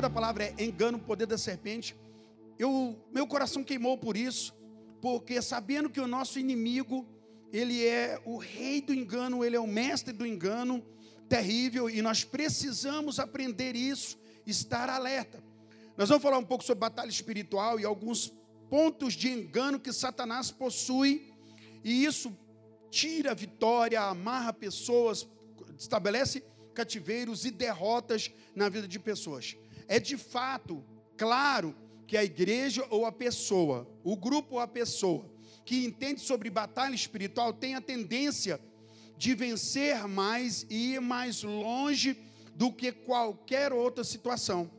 tema da palavra é engano, poder da serpente. Eu, meu coração queimou por isso, porque sabendo que o nosso inimigo, ele é o rei do engano, ele é o mestre do engano, terrível, e nós precisamos aprender isso, estar alerta. Nós vamos falar um pouco sobre batalha espiritual e alguns pontos de engano que Satanás possui, e isso tira vitória, amarra pessoas, estabelece cativeiros e derrotas na vida de pessoas. É de fato claro que a igreja ou a pessoa, o grupo ou a pessoa que entende sobre batalha espiritual tem a tendência de vencer mais e ir mais longe do que qualquer outra situação.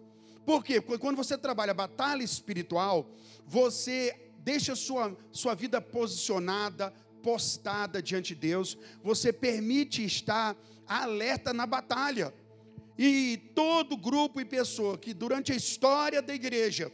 Por quê? Porque quando você trabalha batalha espiritual, você deixa sua, sua vida posicionada, postada diante de Deus, você permite estar alerta na batalha. E todo grupo e pessoa que durante a história da igreja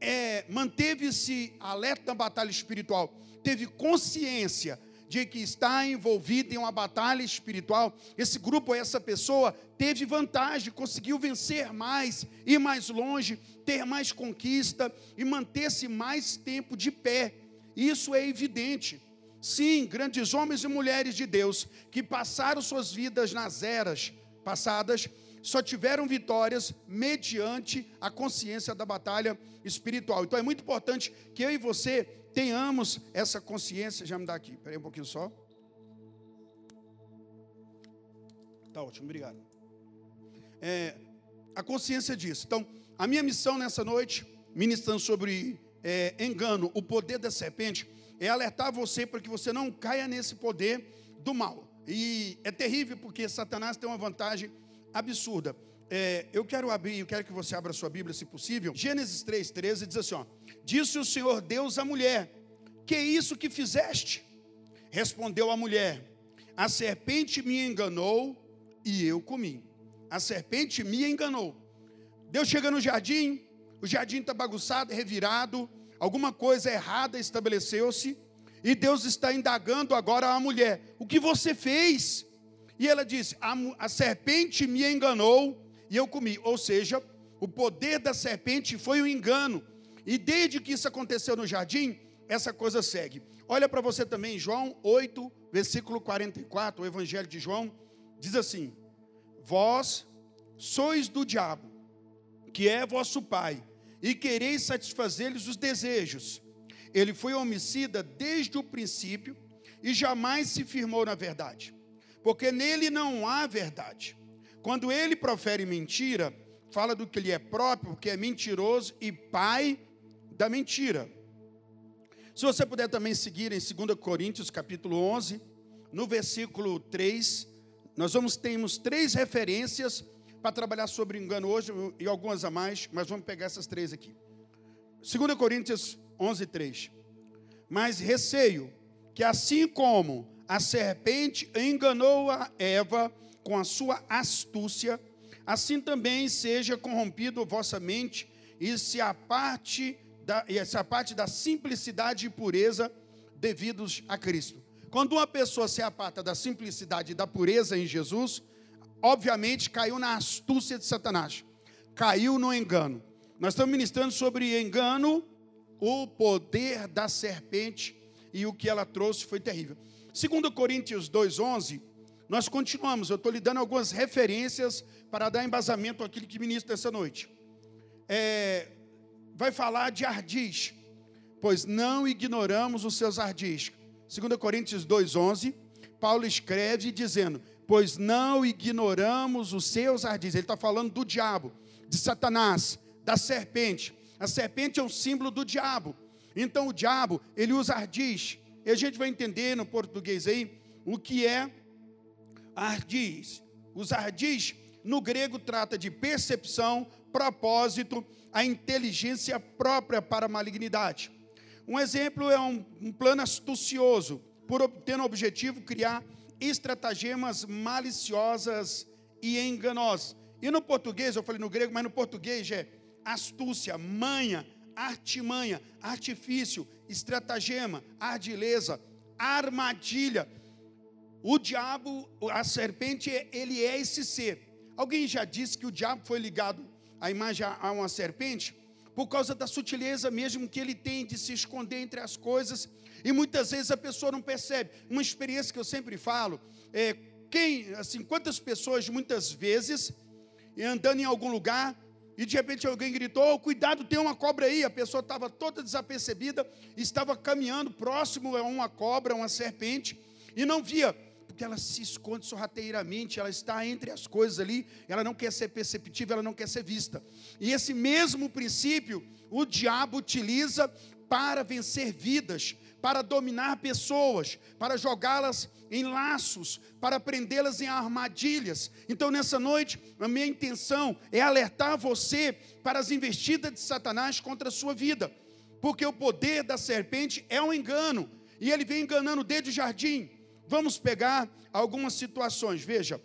é, manteve-se alerta na batalha espiritual, teve consciência de que está envolvido em uma batalha espiritual, esse grupo, essa pessoa, teve vantagem, conseguiu vencer mais, ir mais longe, ter mais conquista e manter-se mais tempo de pé. Isso é evidente. Sim, grandes homens e mulheres de Deus que passaram suas vidas nas eras passadas só tiveram vitórias mediante a consciência da batalha espiritual. Então é muito importante que eu e você tenhamos essa consciência. Já me dá aqui, peraí um pouquinho só. Tá ótimo, obrigado. É, a consciência disso. Então, a minha missão nessa noite, ministrando sobre é, engano, o poder da serpente, é alertar você para que você não caia nesse poder do mal. E é terrível porque Satanás tem uma vantagem absurda. É, eu quero abrir, eu quero que você abra sua Bíblia, se possível. Gênesis 3,13 diz assim: ó, Disse o Senhor Deus à mulher: Que é isso que fizeste? Respondeu a mulher: A serpente me enganou e eu comi. A serpente me enganou. Deus chega no jardim, o jardim está bagunçado, revirado, alguma coisa errada estabeleceu-se, e Deus está indagando agora a mulher: O que você fez? E ela disse: a, a serpente me enganou e eu comi. Ou seja, o poder da serpente foi o engano. E desde que isso aconteceu no jardim, essa coisa segue. Olha para você também, João 8, versículo 44, o Evangelho de João, diz assim: Vós sois do diabo, que é vosso pai, e quereis satisfazer-lhes os desejos. Ele foi homicida desde o princípio e jamais se firmou na verdade porque nele não há verdade. Quando ele profere mentira, fala do que lhe é próprio, porque é mentiroso e pai da mentira. Se você puder também seguir em 2 Coríntios capítulo 11, no versículo 3, nós vamos termos três referências para trabalhar sobre engano hoje e algumas a mais, mas vamos pegar essas três aqui. 2 Coríntios 11, 3. Mas receio que assim como a serpente enganou a Eva com a sua astúcia, assim também seja corrompido vossa mente e se a parte da, e essa parte da simplicidade e pureza devidos a Cristo. Quando uma pessoa se aparta da simplicidade e da pureza em Jesus, obviamente caiu na astúcia de Satanás, caiu no engano. Nós estamos ministrando sobre engano, o poder da serpente e o que ela trouxe foi terrível. Segundo Coríntios 2,11, nós continuamos, eu estou lhe dando algumas referências para dar embasamento àquilo que ministro essa noite. É, vai falar de ardis, pois não ignoramos os seus ardis. 2 Coríntios 2,11, Paulo escreve dizendo, pois não ignoramos os seus ardis. Ele está falando do diabo, de Satanás, da serpente. A serpente é um símbolo do diabo. Então o diabo, ele usa ardis, e a gente vai entender no português aí o que é ardis. Os ardis, no grego, trata de percepção, propósito, a inteligência própria para a malignidade. Um exemplo é um, um plano astucioso, por ter no objetivo criar estratagemas maliciosas e enganosas. E no português, eu falei no grego, mas no português é astúcia, manha, artimanha, artifício, estratagema, ardileza, armadilha. O diabo, a serpente, ele é esse ser. Alguém já disse que o diabo foi ligado a imagem a uma serpente, por causa da sutileza mesmo que ele tem de se esconder entre as coisas, e muitas vezes a pessoa não percebe. Uma experiência que eu sempre falo é quem, assim, quantas pessoas muitas vezes andando em algum lugar e de repente alguém gritou: oh, cuidado, tem uma cobra aí. A pessoa estava toda desapercebida, estava caminhando próximo a uma cobra, uma serpente, e não via, porque ela se esconde sorrateiramente, ela está entre as coisas ali, ela não quer ser perceptível, ela não quer ser vista. E esse mesmo princípio o diabo utiliza para vencer vidas, para dominar pessoas, para jogá-las em laços, para prendê-las em armadilhas. Então, nessa noite, a minha intenção é alertar você para as investidas de Satanás contra a sua vida, porque o poder da serpente é um engano, e ele vem enganando desde o jardim. Vamos pegar algumas situações, veja.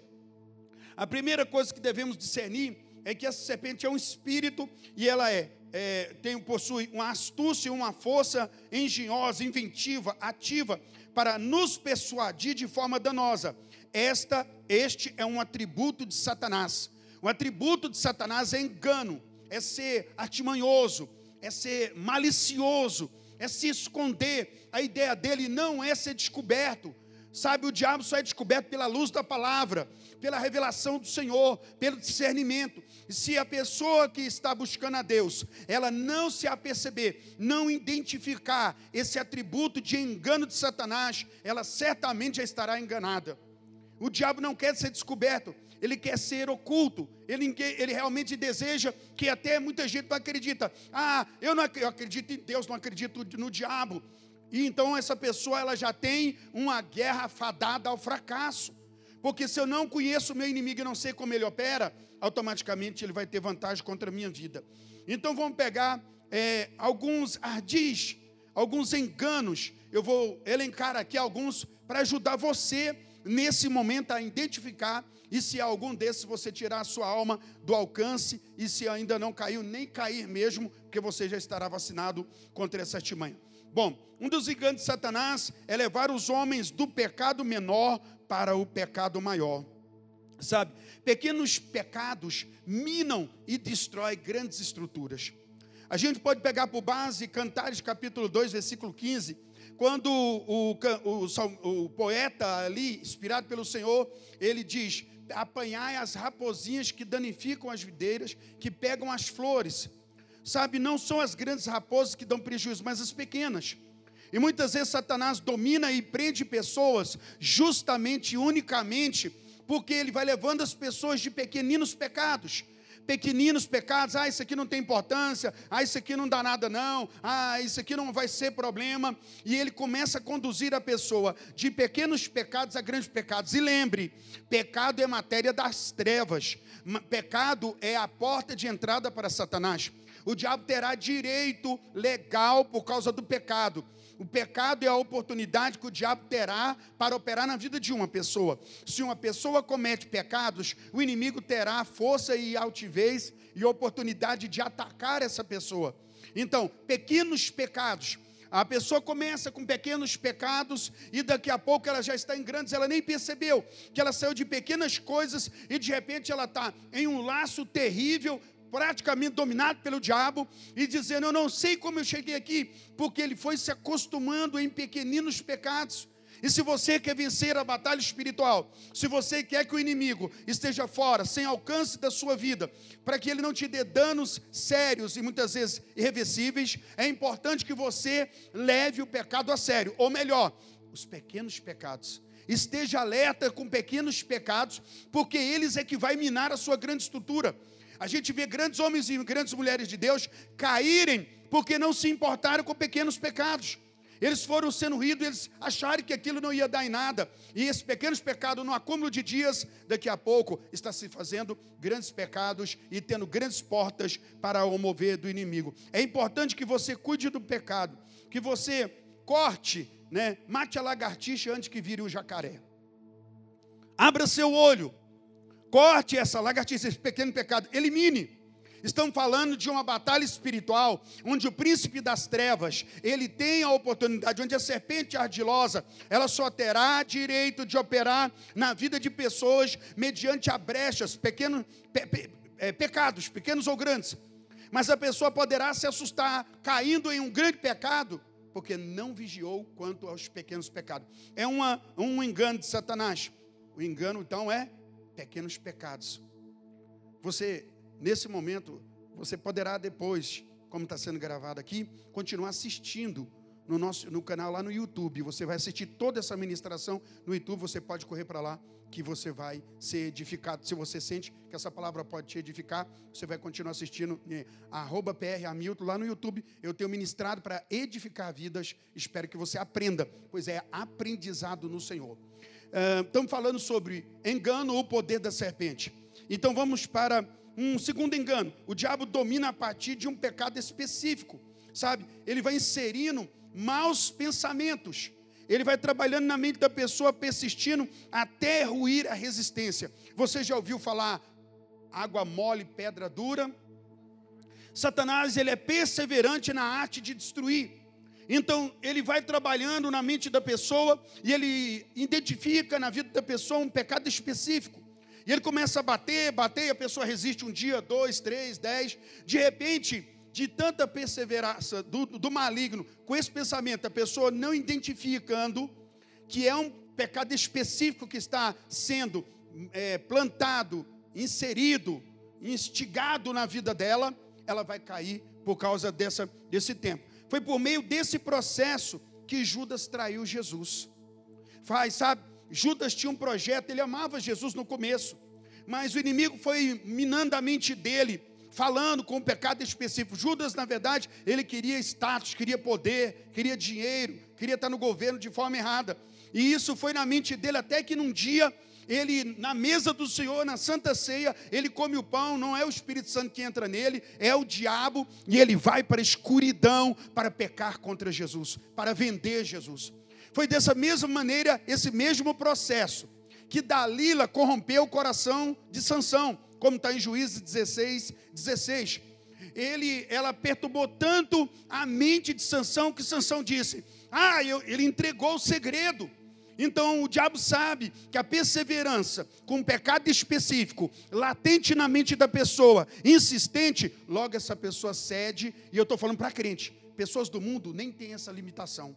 A primeira coisa que devemos discernir é que essa serpente é um espírito e ela é é, tem, possui uma astúcia uma força engenhosa, inventiva, ativa, para nos persuadir de forma danosa. Esta, este é um atributo de Satanás. O atributo de Satanás é engano, é ser artimanhoso, é ser malicioso, é se esconder. A ideia dele não é ser descoberto. Sabe, o diabo só é descoberto pela luz da palavra, pela revelação do Senhor, pelo discernimento. Se a pessoa que está buscando a Deus, ela não se aperceber, não identificar esse atributo de engano de Satanás, ela certamente já estará enganada. O diabo não quer ser descoberto, ele quer ser oculto, ele, ele realmente deseja que até muita gente não acredita. Ah, eu não eu acredito em Deus, não acredito no diabo. E então essa pessoa ela já tem uma guerra fadada ao fracasso. Porque se eu não conheço o meu inimigo e não sei como ele opera, automaticamente ele vai ter vantagem contra a minha vida. Então vamos pegar é, alguns ardis, alguns enganos. Eu vou elencar aqui alguns para ajudar você nesse momento a identificar e se algum desses você tirar a sua alma do alcance e se ainda não caiu, nem cair mesmo, porque você já estará vacinado contra essa artimanha. Bom, um dos gigantes de Satanás é levar os homens do pecado menor para o pecado maior. Sabe, pequenos pecados minam e destroem grandes estruturas. A gente pode pegar por base Cantares capítulo 2, versículo 15, quando o, o, o, o poeta ali, inspirado pelo Senhor, ele diz: apanhai as raposinhas que danificam as videiras, que pegam as flores Sabe, não são as grandes raposas que dão prejuízo, mas as pequenas. E muitas vezes Satanás domina e prende pessoas justamente, unicamente, porque ele vai levando as pessoas de pequeninos pecados. Pequeninos pecados, ah, isso aqui não tem importância, ah, isso aqui não dá nada não, ah, isso aqui não vai ser problema. E ele começa a conduzir a pessoa de pequenos pecados a grandes pecados. E lembre, pecado é matéria das trevas, pecado é a porta de entrada para Satanás o diabo terá direito legal por causa do pecado. O pecado é a oportunidade que o diabo terá para operar na vida de uma pessoa. Se uma pessoa comete pecados, o inimigo terá força e altivez e oportunidade de atacar essa pessoa. Então, pequenos pecados. A pessoa começa com pequenos pecados e daqui a pouco ela já está em grandes, ela nem percebeu que ela saiu de pequenas coisas e de repente ela está em um laço terrível praticamente dominado pelo diabo e dizendo: Eu não sei como eu cheguei aqui, porque ele foi se acostumando em pequeninos pecados. E se você quer vencer a batalha espiritual, se você quer que o inimigo esteja fora, sem alcance da sua vida, para que ele não te dê danos sérios e muitas vezes irreversíveis, é importante que você leve o pecado a sério, ou melhor, os pequenos pecados. Esteja alerta com pequenos pecados, porque eles é que vai minar a sua grande estrutura. A gente vê grandes homens e grandes mulheres de Deus caírem porque não se importaram com pequenos pecados. Eles foram sendo ridos, eles acharam que aquilo não ia dar em nada. E esses pequenos pecados, no acúmulo de dias, daqui a pouco, está se fazendo grandes pecados e tendo grandes portas para o mover do inimigo. É importante que você cuide do pecado, que você corte, né, mate a lagartixa antes que vire o jacaré. Abra seu olho Corte essa lagartixa, esse pequeno pecado, elimine. Estamos falando de uma batalha espiritual, onde o príncipe das trevas, ele tem a oportunidade, onde a serpente ardilosa, ela só terá direito de operar na vida de pessoas mediante a brechas, pequeno, pe, pe, é, pecados, pequenos ou grandes. Mas a pessoa poderá se assustar caindo em um grande pecado, porque não vigiou quanto aos pequenos pecados. É uma, um engano de Satanás. O engano, então, é pequenos pecados. Você, nesse momento, você poderá depois, como está sendo gravado aqui, continuar assistindo no nosso no canal lá no YouTube. Você vai assistir toda essa ministração no YouTube. Você pode correr para lá que você vai ser edificado. Se você sente que essa palavra pode te edificar, você vai continuar assistindo né, arroba PR Hamilton lá no YouTube. Eu tenho ministrado para edificar vidas. Espero que você aprenda, pois é aprendizado no Senhor. Estamos falando sobre engano ou poder da serpente. Então vamos para um segundo engano. O diabo domina a partir de um pecado específico, sabe? Ele vai inserindo maus pensamentos. Ele vai trabalhando na mente da pessoa, persistindo até ruir a resistência. Você já ouviu falar água mole, pedra dura? Satanás, ele é perseverante na arte de destruir. Então, ele vai trabalhando na mente da pessoa e ele identifica na vida da pessoa um pecado específico. E ele começa a bater, bater, e a pessoa resiste um dia, dois, três, dez. De repente, de tanta perseverança do, do maligno, com esse pensamento, a pessoa não identificando que é um pecado específico que está sendo é, plantado, inserido, instigado na vida dela, ela vai cair por causa dessa, desse tempo. Foi por meio desse processo que Judas traiu Jesus. Faz, sabe? Judas tinha um projeto, ele amava Jesus no começo, mas o inimigo foi minando a mente dele, falando com um pecado específico. Judas, na verdade, ele queria status, queria poder, queria dinheiro, queria estar no governo de forma errada. E isso foi na mente dele até que num dia ele na mesa do Senhor, na Santa Ceia, ele come o pão, não é o Espírito Santo que entra nele, é o diabo, e ele vai para a escuridão para pecar contra Jesus, para vender Jesus. Foi dessa mesma maneira, esse mesmo processo, que Dalila corrompeu o coração de Sansão, como está em Juízes 16, 16. Ele, ela perturbou tanto a mente de Sansão que Sansão disse: Ah, eu, ele entregou o segredo. Então o diabo sabe que a perseverança com um pecado específico, latente na mente da pessoa, insistente, logo essa pessoa cede, e eu estou falando para crente, pessoas do mundo nem têm essa limitação.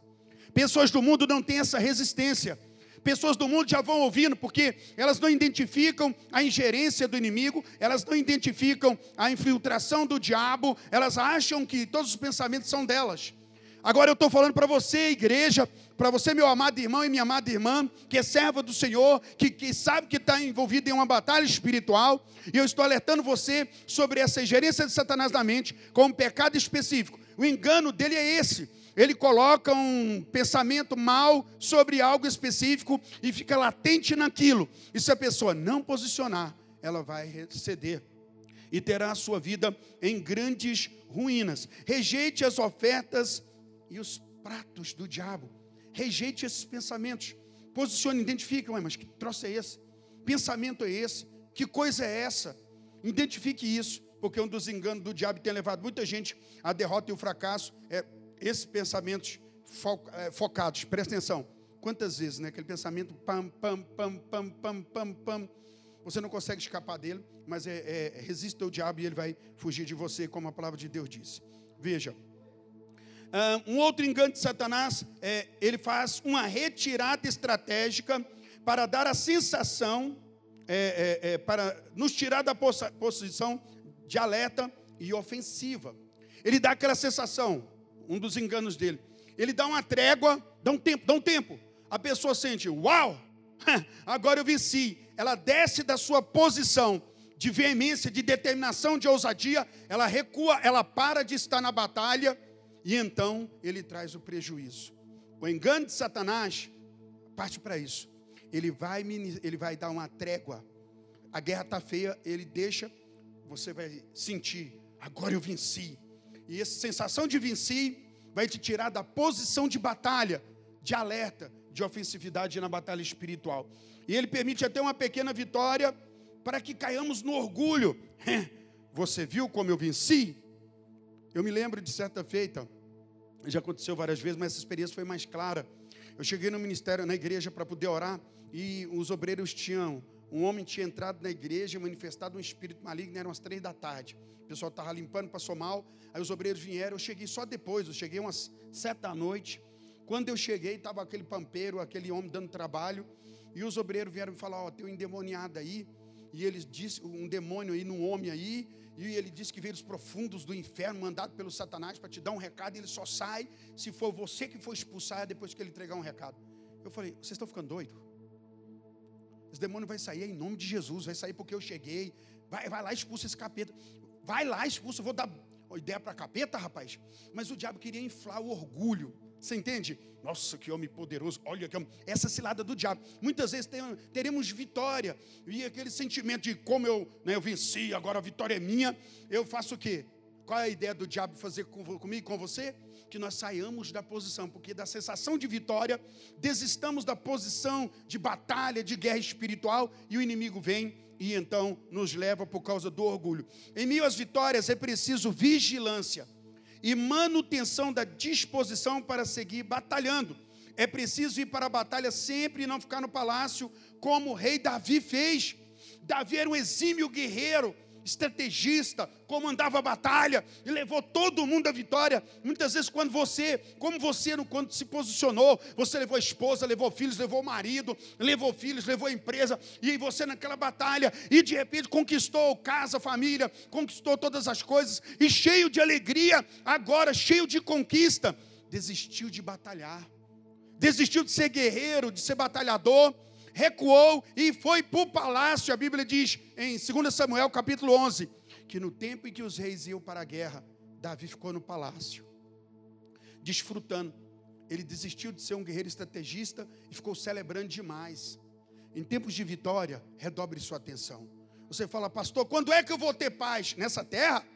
Pessoas do mundo não têm essa resistência. Pessoas do mundo já vão ouvindo, porque elas não identificam a ingerência do inimigo, elas não identificam a infiltração do diabo, elas acham que todos os pensamentos são delas. Agora eu estou falando para você, igreja, para você, meu amado irmão e minha amada irmã, que é serva do Senhor, que, que sabe que está envolvido em uma batalha espiritual, e eu estou alertando você sobre essa ingerência de Satanás na mente, com um pecado específico. O engano dele é esse ele coloca um pensamento mal sobre algo específico e fica latente naquilo. E se a pessoa não posicionar, ela vai ceder e terá a sua vida em grandes ruínas. Rejeite as ofertas e os pratos do diabo. Rejeite esses pensamentos. Posicione, identifique, mas que troço é esse? Pensamento é esse? Que coisa é essa? Identifique isso, porque um dos enganos do diabo tem levado muita gente à derrota e ao fracasso. É esses pensamentos é, focados, presta atenção. Quantas vezes, né? Aquele pensamento pam, pam, pam, pam, pam, pam, pam. Você não consegue escapar dele, mas é, é, resiste ao diabo e ele vai fugir de você, como a palavra de Deus diz. Veja. Um outro engano de Satanás, é, ele faz uma retirada estratégica para dar a sensação, é, é, é para nos tirar da posição de alerta e ofensiva. Ele dá aquela sensação, um dos enganos dele. Ele dá uma trégua, dá um tempo, dá um tempo. A pessoa sente, uau, agora eu venci. Ela desce da sua posição de veemência, de determinação, de ousadia, ela recua, ela para de estar na batalha e então ele traz o prejuízo. O engano de Satanás parte para isso. Ele vai, ele vai dar uma trégua. A guerra está feia, ele deixa, você vai sentir, agora eu venci. E essa sensação de venci vai te tirar da posição de batalha, de alerta, de ofensividade na batalha espiritual. E ele permite até uma pequena vitória para que caiamos no orgulho. Você viu como eu venci? Eu me lembro de certa feita, já aconteceu várias vezes, mas essa experiência foi mais clara. Eu cheguei no ministério, na igreja, para poder orar, e os obreiros tinham um homem tinha entrado na igreja manifestado um espírito maligno, eram umas três da tarde. O pessoal estava limpando, passou mal. Aí os obreiros vieram. Eu cheguei só depois, eu cheguei umas sete da noite. Quando eu cheguei, estava aquele pampeiro, aquele homem dando trabalho. E os obreiros vieram me falar: Ó, oh, tem um endemoniado aí. E eles disse, um demônio aí, num homem aí. E ele disse que veio dos profundos do inferno, mandado pelo Satanás para te dar um recado. E ele só sai se for você que for expulsar depois que ele entregar um recado. Eu falei: vocês estão ficando doidos? Esse demônio vai sair em nome de Jesus, vai sair porque eu cheguei. Vai, vai lá, expulsa esse capeta. Vai lá, expulsa. Eu vou dar ideia para capeta, rapaz. Mas o diabo queria inflar o orgulho. Você entende? Nossa, que homem poderoso. Olha que homem. Essa cilada do diabo. Muitas vezes tem, teremos vitória. E aquele sentimento de como eu, né, eu venci, agora a vitória é minha. Eu faço o quê? Qual é a ideia do diabo fazer com, comigo com você? Que nós saiamos da posição, porque da sensação de vitória, desistamos da posição de batalha, de guerra espiritual, e o inimigo vem e então nos leva por causa do orgulho. Em meio às vitórias é preciso vigilância e manutenção da disposição para seguir batalhando. É preciso ir para a batalha sempre e não ficar no palácio, como o rei Davi fez. Davi era um exímio guerreiro, estrategista, comandava a batalha e levou todo mundo à vitória. Muitas vezes, quando você, como você, quando se posicionou, você levou a esposa, levou filhos, levou o marido, levou filhos, levou a empresa, e você naquela batalha, e de repente conquistou casa, família, conquistou todas as coisas, e cheio de alegria, agora cheio de conquista, desistiu de batalhar, desistiu de ser guerreiro, de ser batalhador recuou e foi para o palácio. A Bíblia diz em 2 Samuel capítulo 11 que no tempo em que os reis iam para a guerra, Davi ficou no palácio, desfrutando. Ele desistiu de ser um guerreiro estrategista e ficou celebrando demais. Em tempos de vitória, redobre sua atenção. Você fala, pastor, quando é que eu vou ter paz? Nessa terra?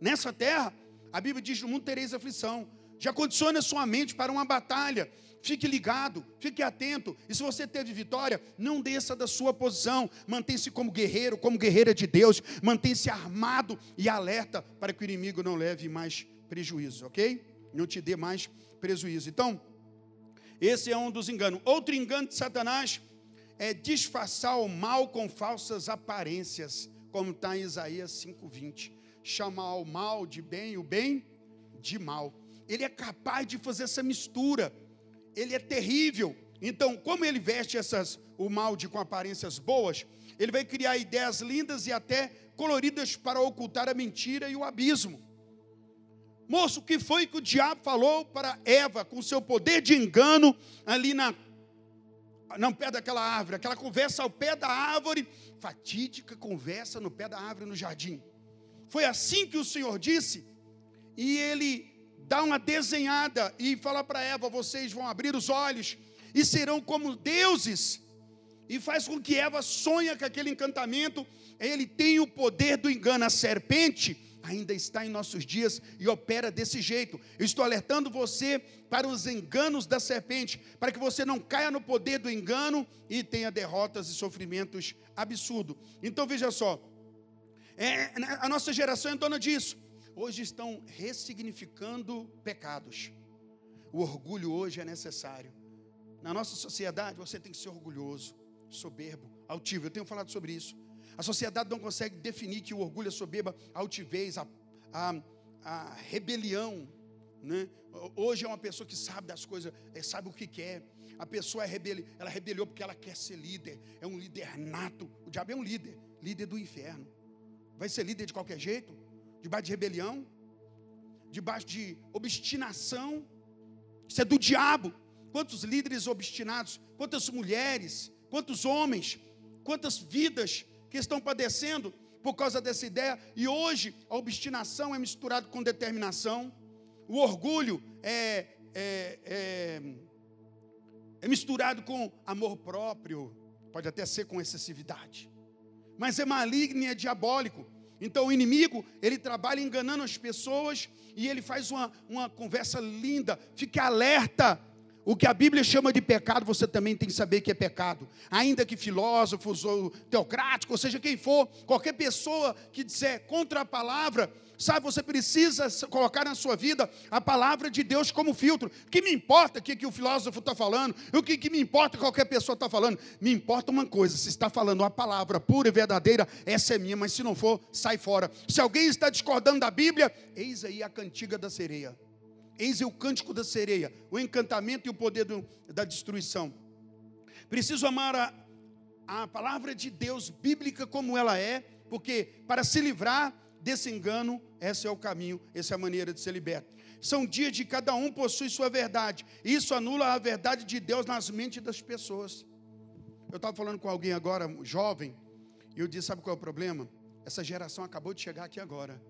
Nessa terra? A Bíblia diz: no mundo tereis aflição. Já condiciona sua mente para uma batalha. Fique ligado, fique atento. E se você teve vitória, não desça da sua posição. Mantenha-se como guerreiro, como guerreira de Deus. Mantenha-se armado e alerta para que o inimigo não leve mais prejuízo, ok? Não te dê mais prejuízo. Então, esse é um dos enganos. Outro engano de Satanás é disfarçar o mal com falsas aparências, como está em Isaías 5,20. Chamar o mal de bem, o bem de mal. Ele é capaz de fazer essa mistura ele é terrível. Então, como ele veste essas, o malde com aparências boas, ele vai criar ideias lindas e até coloridas para ocultar a mentira e o abismo. Moço, o que foi que o diabo falou para Eva com seu poder de engano ali na não pé daquela árvore, aquela conversa ao pé da árvore, fatídica conversa no pé da árvore no jardim. Foi assim que o Senhor disse, e ele dá uma desenhada e fala para Eva: vocês vão abrir os olhos e serão como deuses. E faz com que Eva sonha com aquele encantamento. Ele tem o poder do engano. A serpente ainda está em nossos dias e opera desse jeito. Eu estou alertando você para os enganos da serpente, para que você não caia no poder do engano e tenha derrotas e sofrimentos absurdos. Então veja só, é, a nossa geração é dona disso hoje estão ressignificando pecados. O orgulho hoje é necessário. Na nossa sociedade, você tem que ser orgulhoso, soberbo, altivo. Eu tenho falado sobre isso. A sociedade não consegue definir que o orgulho é soberba, altivez, a, a, a rebelião. Né? Hoje é uma pessoa que sabe das coisas, é, sabe o que quer. A pessoa é rebeli, ela rebeliou porque ela quer ser líder, é um líder nato. O diabo é um líder, líder do inferno. Vai ser líder de qualquer jeito? Debaixo de rebelião, debaixo de obstinação. Isso é do diabo. Quantos líderes obstinados, quantas mulheres, quantos homens, quantas vidas que estão padecendo por causa dessa ideia. E hoje a obstinação é misturada com determinação, o orgulho é, é, é, é misturado com amor próprio, pode até ser com excessividade, mas é maligno e é diabólico. Então o inimigo, ele trabalha enganando as pessoas e ele faz uma, uma conversa linda. Fique alerta. O que a Bíblia chama de pecado, você também tem que saber que é pecado. Ainda que filósofos ou teocráticos, ou seja, quem for, qualquer pessoa que disser contra a palavra, sabe, você precisa colocar na sua vida a palavra de Deus como filtro. Que me importa o que, que o filósofo está falando? O que, que me importa qualquer pessoa está falando? Me importa uma coisa: se está falando a palavra pura e verdadeira, essa é minha, mas se não for, sai fora. Se alguém está discordando da Bíblia, eis aí a cantiga da sereia. Eis o cântico da sereia, o encantamento e o poder do, da destruição. Preciso amar a, a palavra de Deus bíblica como ela é, porque para se livrar desse engano, esse é o caminho, essa é a maneira de ser liberto. São dias de cada um possui sua verdade. Isso anula a verdade de Deus nas mentes das pessoas. Eu estava falando com alguém agora, jovem, e eu disse: sabe qual é o problema? Essa geração acabou de chegar aqui agora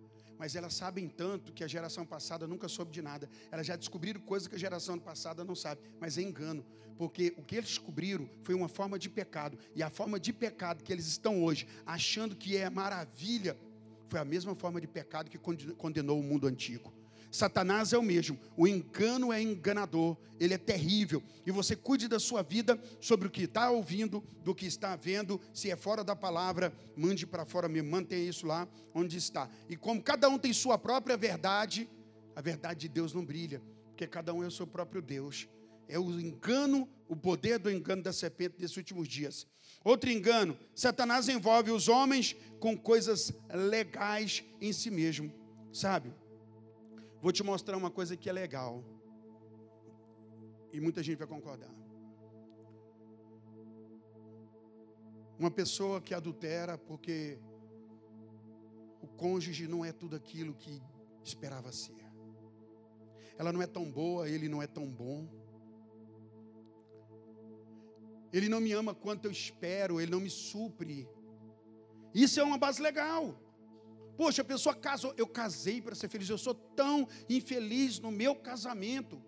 mas elas sabem tanto que a geração passada nunca soube de nada. Elas já descobriram coisas que a geração passada não sabe, mas é engano, porque o que eles descobriram foi uma forma de pecado, e a forma de pecado que eles estão hoje, achando que é maravilha, foi a mesma forma de pecado que condenou o mundo antigo. Satanás é o mesmo. O engano é enganador, ele é terrível. E você cuide da sua vida sobre o que está ouvindo, do que está vendo. Se é fora da palavra, mande para fora mesmo, mantenha isso lá onde está. E como cada um tem sua própria verdade, a verdade de Deus não brilha, porque cada um é o seu próprio Deus. É o engano, o poder do engano da serpente desses últimos dias. Outro engano: Satanás envolve os homens com coisas legais em si mesmo, sabe? Vou te mostrar uma coisa que é legal. E muita gente vai concordar. Uma pessoa que adultera porque o cônjuge não é tudo aquilo que esperava ser. Ela não é tão boa, ele não é tão bom. Ele não me ama quanto eu espero, ele não me supre. Isso é uma base legal. Poxa, a pessoa casou, eu casei para ser feliz, eu sou tão infeliz no meu casamento.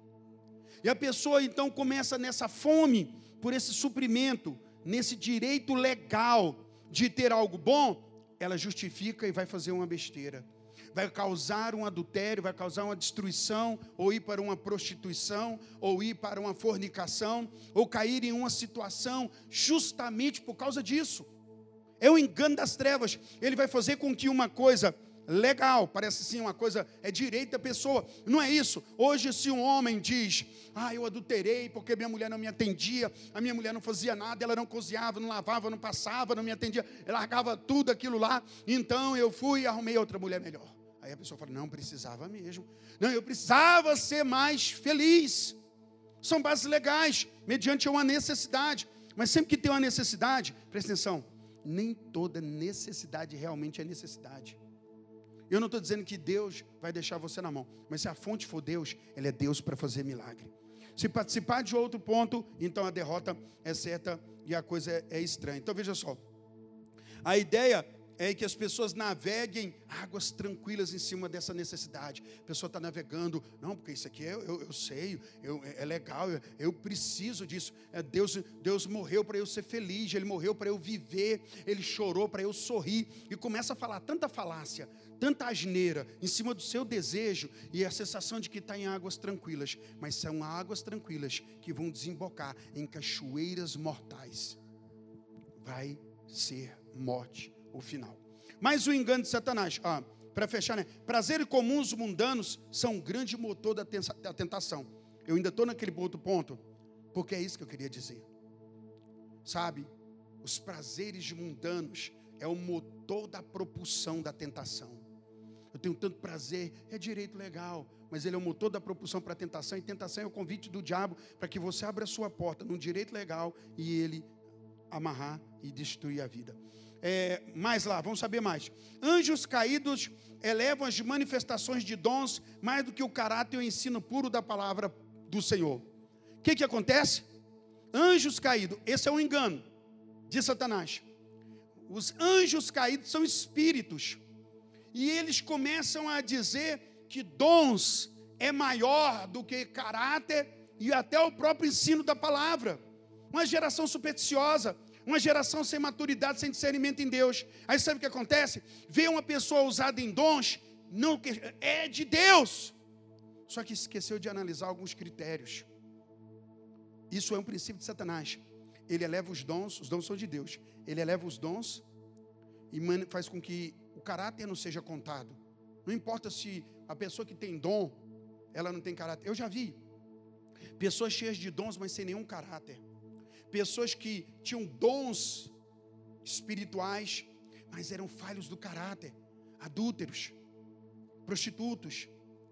E a pessoa então começa nessa fome por esse suprimento, nesse direito legal de ter algo bom, ela justifica e vai fazer uma besteira. Vai causar um adultério, vai causar uma destruição, ou ir para uma prostituição, ou ir para uma fornicação, ou cair em uma situação justamente por causa disso. É o engano das trevas. Ele vai fazer com que uma coisa legal, parece sim uma coisa, é direito da pessoa. Não é isso. Hoje, se um homem diz, ah, eu adulterei porque minha mulher não me atendia, a minha mulher não fazia nada, ela não cozinhava, não lavava, não passava, não me atendia, ela largava tudo aquilo lá, então eu fui e arrumei outra mulher melhor. Aí a pessoa fala, não, precisava mesmo. Não, eu precisava ser mais feliz. São bases legais, mediante uma necessidade. Mas sempre que tem uma necessidade, presta atenção, nem toda necessidade realmente é necessidade. Eu não estou dizendo que Deus vai deixar você na mão, mas se a fonte for Deus, Ele é Deus para fazer milagre. Se participar de outro ponto, então a derrota é certa e a coisa é, é estranha. Então veja só, a ideia é que as pessoas naveguem águas tranquilas em cima dessa necessidade. A pessoa está navegando, não, porque isso aqui eu, eu, eu sei, eu, é legal, eu, eu preciso disso. É, Deus, Deus morreu para eu ser feliz, Ele morreu para eu viver, Ele chorou para eu sorrir. E começa a falar tanta falácia, tanta asneira em cima do seu desejo e a sensação de que está em águas tranquilas. Mas são águas tranquilas que vão desembocar em cachoeiras mortais. Vai ser morte o final. Mas o engano de Satanás, ah, para fechar, né? Prazeres comuns mundanos são um grande motor da, da tentação. Eu ainda estou naquele outro ponto, porque é isso que eu queria dizer. Sabe, os prazeres mundanos é o motor da propulsão da tentação. Eu tenho tanto prazer, é direito legal, mas ele é o motor da propulsão para a tentação, e tentação é o convite do diabo para que você abra a sua porta num direito legal e ele amarrar e destruir a vida é, mais lá, vamos saber mais. Anjos caídos elevam as manifestações de dons mais do que o caráter e o ensino puro da palavra do Senhor. O que, que acontece? Anjos caídos, esse é um engano de Satanás. Os anjos caídos são espíritos, e eles começam a dizer que dons é maior do que caráter e até o próprio ensino da palavra. Uma geração supersticiosa uma geração sem maturidade, sem discernimento em Deus. Aí sabe o que acontece? Vê uma pessoa usada em dons, não é de Deus. Só que esqueceu de analisar alguns critérios. Isso é um princípio de Satanás. Ele eleva os dons, os dons são de Deus. Ele eleva os dons e faz com que o caráter não seja contado. Não importa se a pessoa que tem dom, ela não tem caráter. Eu já vi pessoas cheias de dons, mas sem nenhum caráter. Pessoas que tinham dons espirituais, mas eram falhos do caráter. Adúlteros, prostitutos,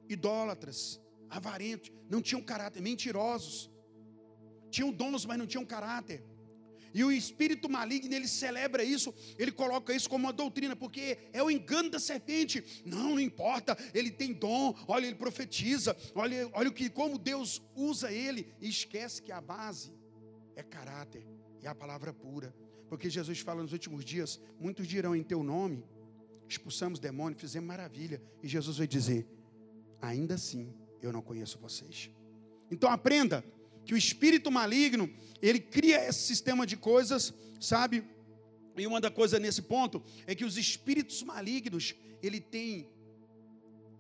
idólatras, avarentos, não tinham caráter, mentirosos. Tinham dons, mas não tinham caráter. E o espírito maligno, ele celebra isso, ele coloca isso como uma doutrina, porque é o engano da serpente. Não, não importa, ele tem dom, olha, ele profetiza, olha, olha o que, como Deus usa ele, e esquece que a base é caráter, é a palavra pura. Porque Jesus fala nos últimos dias: muitos dirão em teu nome, expulsamos demônio, fizemos maravilha. E Jesus vai dizer: ainda assim eu não conheço vocês. Então aprenda que o espírito maligno, ele cria esse sistema de coisas, sabe? E uma da coisa nesse ponto é que os espíritos malignos, ele tem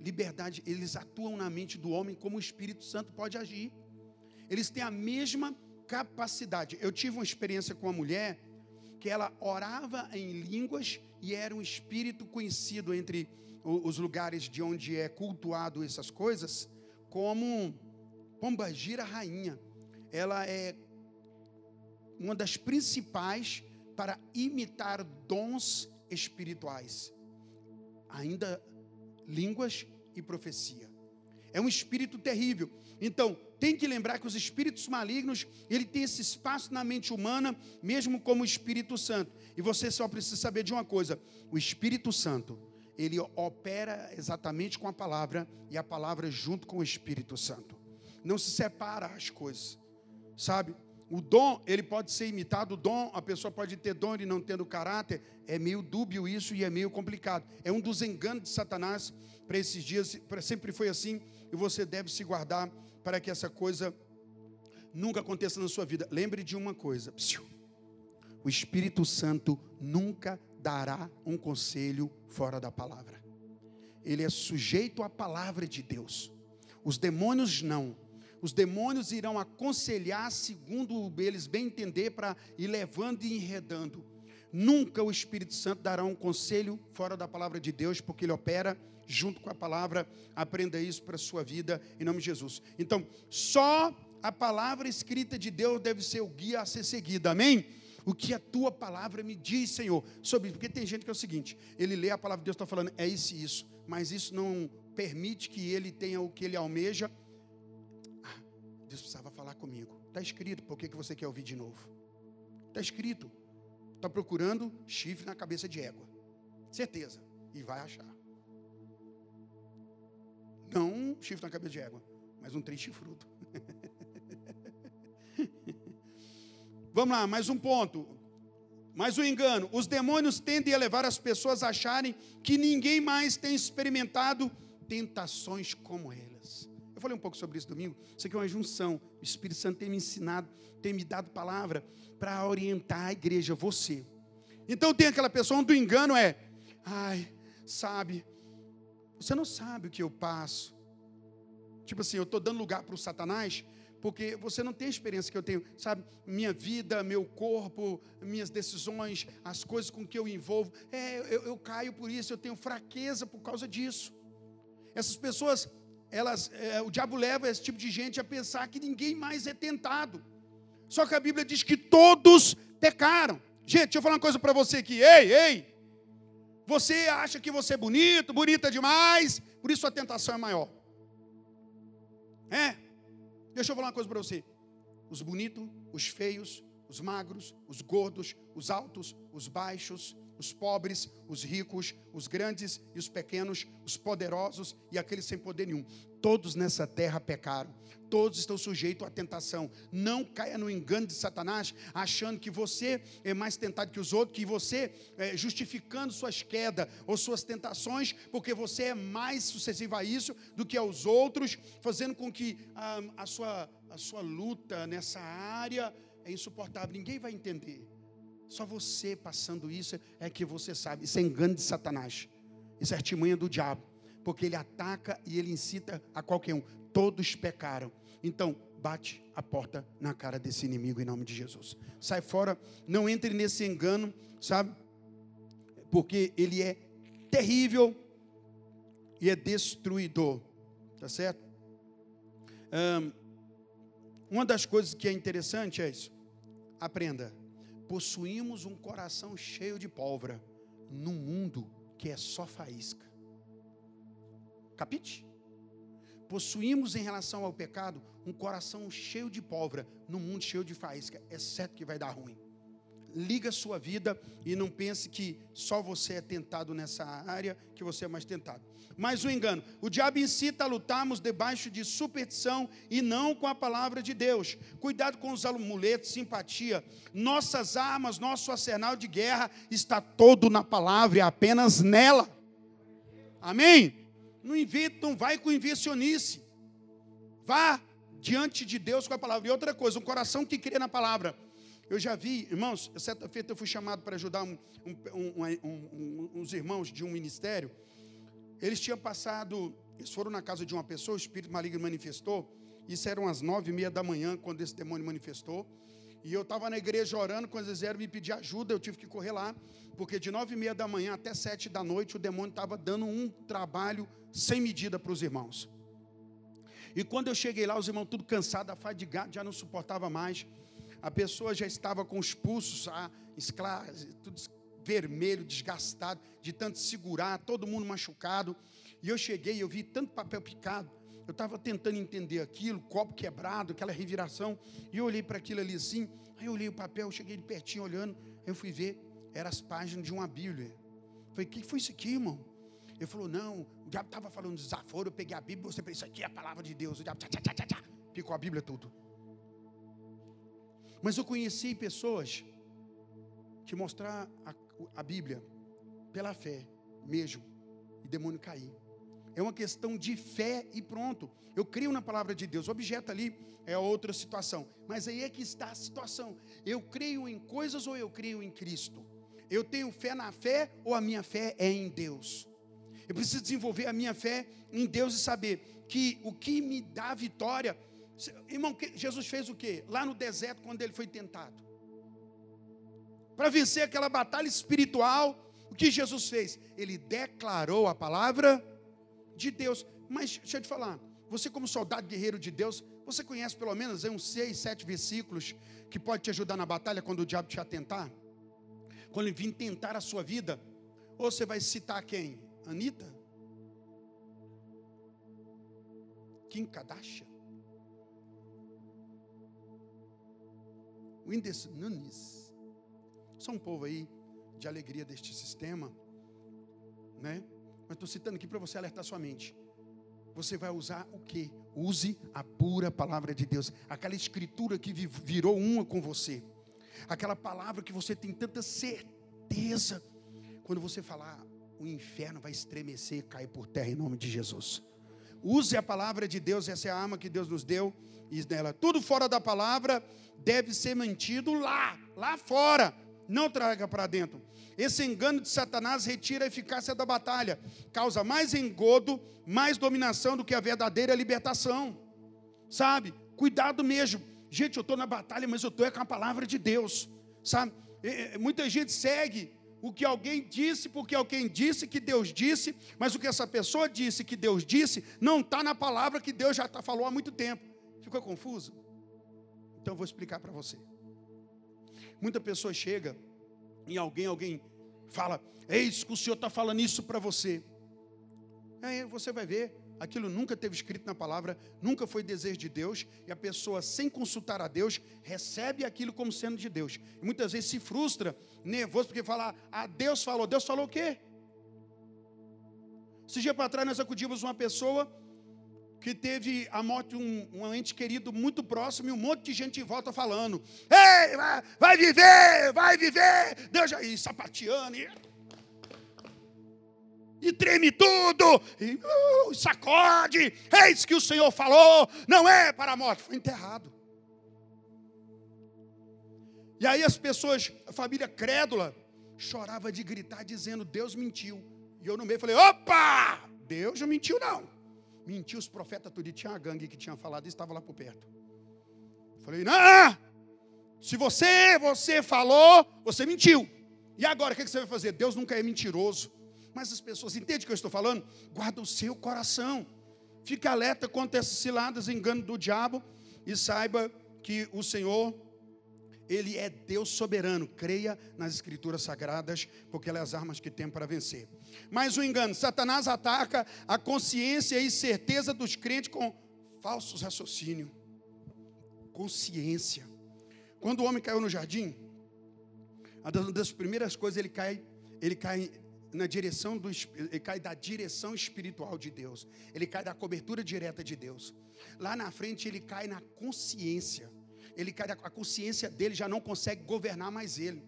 liberdade, eles atuam na mente do homem como o Espírito Santo pode agir. Eles têm a mesma capacidade. Eu tive uma experiência com uma mulher que ela orava em línguas e era um espírito conhecido entre os lugares de onde é cultuado essas coisas como Pombagira rainha ela é uma das principais para imitar dons espirituais, ainda línguas e profecia. É um espírito terrível. Então, tem que lembrar que os espíritos malignos, ele tem esse espaço na mente humana, mesmo como o Espírito Santo. E você só precisa saber de uma coisa: o Espírito Santo, ele opera exatamente com a palavra e a palavra junto com o Espírito Santo. Não se separa as coisas sabe? O dom, ele pode ser imitado, o dom, a pessoa pode ter dom e não tendo caráter, é meio dúbio isso e é meio complicado. É um dos enganos de Satanás para esses dias, sempre foi assim, e você deve se guardar para que essa coisa nunca aconteça na sua vida. Lembre de uma coisa: o Espírito Santo nunca dará um conselho fora da palavra. Ele é sujeito à palavra de Deus. Os demônios não os demônios irão aconselhar segundo eles bem entender para ir levando e enredando. Nunca o Espírito Santo dará um conselho fora da palavra de Deus, porque ele opera junto com a palavra. Aprenda isso para a sua vida, em nome de Jesus. Então, só a palavra escrita de Deus deve ser o guia a ser seguido, amém? O que a tua palavra me diz, Senhor, sobre isso. Porque tem gente que é o seguinte: ele lê a palavra de Deus, está falando, é isso e isso, mas isso não permite que ele tenha o que ele almeja Deus precisava falar comigo. Está escrito, por que, que você quer ouvir de novo? Está escrito. Está procurando chifre na cabeça de égua. Certeza. E vai achar. Não um chifre na cabeça de égua, mas um triste fruto. Vamos lá, mais um ponto. Mais um engano. Os demônios tendem a levar as pessoas a acharem que ninguém mais tem experimentado tentações como ele. Eu falei um pouco sobre isso domingo. Isso aqui é uma junção. O Espírito Santo tem me ensinado, tem me dado palavra para orientar a igreja, você. Então tem aquela pessoa onde o engano é, ai, sabe, você não sabe o que eu passo. Tipo assim, eu estou dando lugar para o Satanás, porque você não tem a experiência que eu tenho, sabe? Minha vida, meu corpo, minhas decisões, as coisas com que eu envolvo, é, eu, eu caio por isso, eu tenho fraqueza por causa disso. Essas pessoas elas, é, o diabo leva esse tipo de gente a pensar que ninguém mais é tentado. Só que a Bíblia diz que todos pecaram. Gente, deixa eu falar uma coisa para você aqui. Ei, ei. Você acha que você é bonito, bonita demais, por isso a tentação é maior. É. Deixa eu falar uma coisa para você. Os bonitos, os feios, os magros, os gordos, os altos, os baixos, os pobres, os ricos, os grandes e os pequenos, os poderosos e aqueles sem poder nenhum. Todos nessa terra pecaram. Todos estão sujeitos à tentação. Não caia no engano de Satanás, achando que você é mais tentado que os outros, que você é, justificando suas quedas ou suas tentações, porque você é mais sucessivo a isso do que aos outros, fazendo com que ah, a, sua, a sua luta nessa área é insuportável. Ninguém vai entender. Só você passando isso é que você sabe. Isso é engano de Satanás. Isso é artimanha do diabo. Porque ele ataca e ele incita a qualquer um. todos pecaram. Então, bate a porta na cara desse inimigo em nome de Jesus. Sai fora, não entre nesse engano, sabe? Porque ele é terrível e é destruidor. Tá certo? Um, uma das coisas que é interessante é isso. Aprenda. Possuímos um coração cheio de pólvora num mundo que é só faísca. Capite? Possuímos em relação ao pecado um coração cheio de pólvora num mundo cheio de faísca. É certo que vai dar ruim liga a sua vida e não pense que só você é tentado nessa área, que você é mais tentado. Mas o engano, o diabo incita a lutarmos debaixo de superstição e não com a palavra de Deus. Cuidado com os amuletos, simpatia. Nossas armas, nosso arsenal de guerra está todo na palavra e apenas nela. Amém? Não invita, não vai com invencionice. Vá diante de Deus com a palavra. E outra coisa, um coração que crê na palavra eu já vi, irmãos, certa feita eu fui chamado para ajudar um, um, um, uns irmãos de um ministério. Eles tinham passado, eles foram na casa de uma pessoa, o espírito maligno manifestou. Isso eram as nove e meia da manhã, quando esse demônio manifestou. E eu estava na igreja orando, quando eles vieram me pedir ajuda, eu tive que correr lá, porque de nove e meia da manhã até sete da noite, o demônio estava dando um trabalho sem medida para os irmãos. E quando eu cheguei lá, os irmãos tudo cansados, afadigados, já não suportava mais a pessoa já estava com os pulsos ah, tudo vermelho, desgastado, de tanto segurar, todo mundo machucado. E eu cheguei, eu vi tanto papel picado. Eu estava tentando entender aquilo, copo quebrado, aquela reviração. E eu olhei para aquilo ali assim. Aí eu olhei o papel, cheguei de pertinho olhando. Eu fui ver, eram as páginas de uma Bíblia. Falei, o que foi isso aqui, irmão? Ele falou, não, o diabo estava falando desaforo, eu peguei a Bíblia, você isso aqui é a palavra de Deus. O diabo, tchá, tchá, tchá, tchá, picou a Bíblia tudo. Mas eu conheci pessoas que mostrar a, a Bíblia pela fé mesmo e demônio cair. É uma questão de fé e pronto. Eu creio na palavra de Deus. O objeto ali é outra situação. Mas aí é que está a situação. Eu creio em coisas ou eu creio em Cristo? Eu tenho fé na fé ou a minha fé é em Deus? Eu preciso desenvolver a minha fé em Deus e saber que o que me dá vitória Irmão, Jesus fez o quê? Lá no deserto, quando ele foi tentado. Para vencer aquela batalha espiritual, o que Jesus fez? Ele declarou a palavra de Deus. Mas deixa eu te falar, você como soldado guerreiro de Deus, você conhece pelo menos uns seis, sete versículos que pode te ajudar na batalha quando o diabo te atentar? Quando ele vir tentar a sua vida? Ou você vai citar quem? Anitta? Kim Kardashian? Windes Nunes. Só um povo aí de alegria deste sistema, né? Mas estou citando aqui para você alertar sua mente. Você vai usar o que? Use a pura palavra de Deus, aquela escritura que virou uma com você, aquela palavra que você tem tanta certeza. Quando você falar, o inferno vai estremecer e cair por terra em nome de Jesus. Use a palavra de Deus, essa é a arma que Deus nos deu, e nela, tudo fora da palavra deve ser mantido lá, lá fora, não traga para dentro. Esse engano de Satanás retira a eficácia da batalha, causa mais engodo, mais dominação do que a verdadeira libertação. Sabe? Cuidado mesmo. Gente, eu estou na batalha, mas eu estou com a palavra de Deus. Sabe? muita gente segue o que alguém disse, porque alguém disse que Deus disse, mas o que essa pessoa disse que Deus disse, não está na palavra que Deus já tá, falou há muito tempo. Ficou confuso? Então eu vou explicar para você. Muita pessoa chega em alguém, alguém fala, eis que o Senhor está falando isso para você. Aí você vai ver, aquilo nunca teve escrito na palavra, nunca foi desejo de Deus, e a pessoa, sem consultar a Deus, recebe aquilo como sendo de Deus. E muitas vezes se frustra, nervoso, porque fala, ah, Deus falou, Deus falou o quê? Esse dia para trás nós acudimos uma pessoa que teve a morte de um, um, ente querido muito próximo e um monte de gente em volta falando: Ei, vai, vai viver, vai viver. Deus já. E sapateando. E, e treme tudo. E uh, sacode. Eis que o Senhor falou: não é para a morte. Foi enterrado. E aí as pessoas, a família crédula, chorava de gritar, dizendo: Deus mentiu. E eu no meio falei: opa! Deus não mentiu, não. Mentiu os profetas tudo. E tinha uma gangue que tinha falado e estava lá por perto. Falei, não! Se você, você falou, você mentiu. E agora, o que você vai fazer? Deus nunca é mentiroso. Mas as pessoas, entendem o que eu estou falando? Guarda o seu coração. Fique alerta contra essas ciladas, engano do diabo. E saiba que o Senhor, Ele é Deus soberano. Creia nas Escrituras Sagradas, porque elas são as armas que tem para vencer. Mas o engano, Satanás ataca a consciência e certeza dos crentes com falsos raciocínios. Consciência. Quando o homem caiu no jardim, uma das primeiras coisas ele cai, ele cai na direção do ele cai da direção espiritual de Deus. Ele cai da cobertura direta de Deus. Lá na frente ele cai na consciência. Ele cai a consciência dele já não consegue governar mais ele.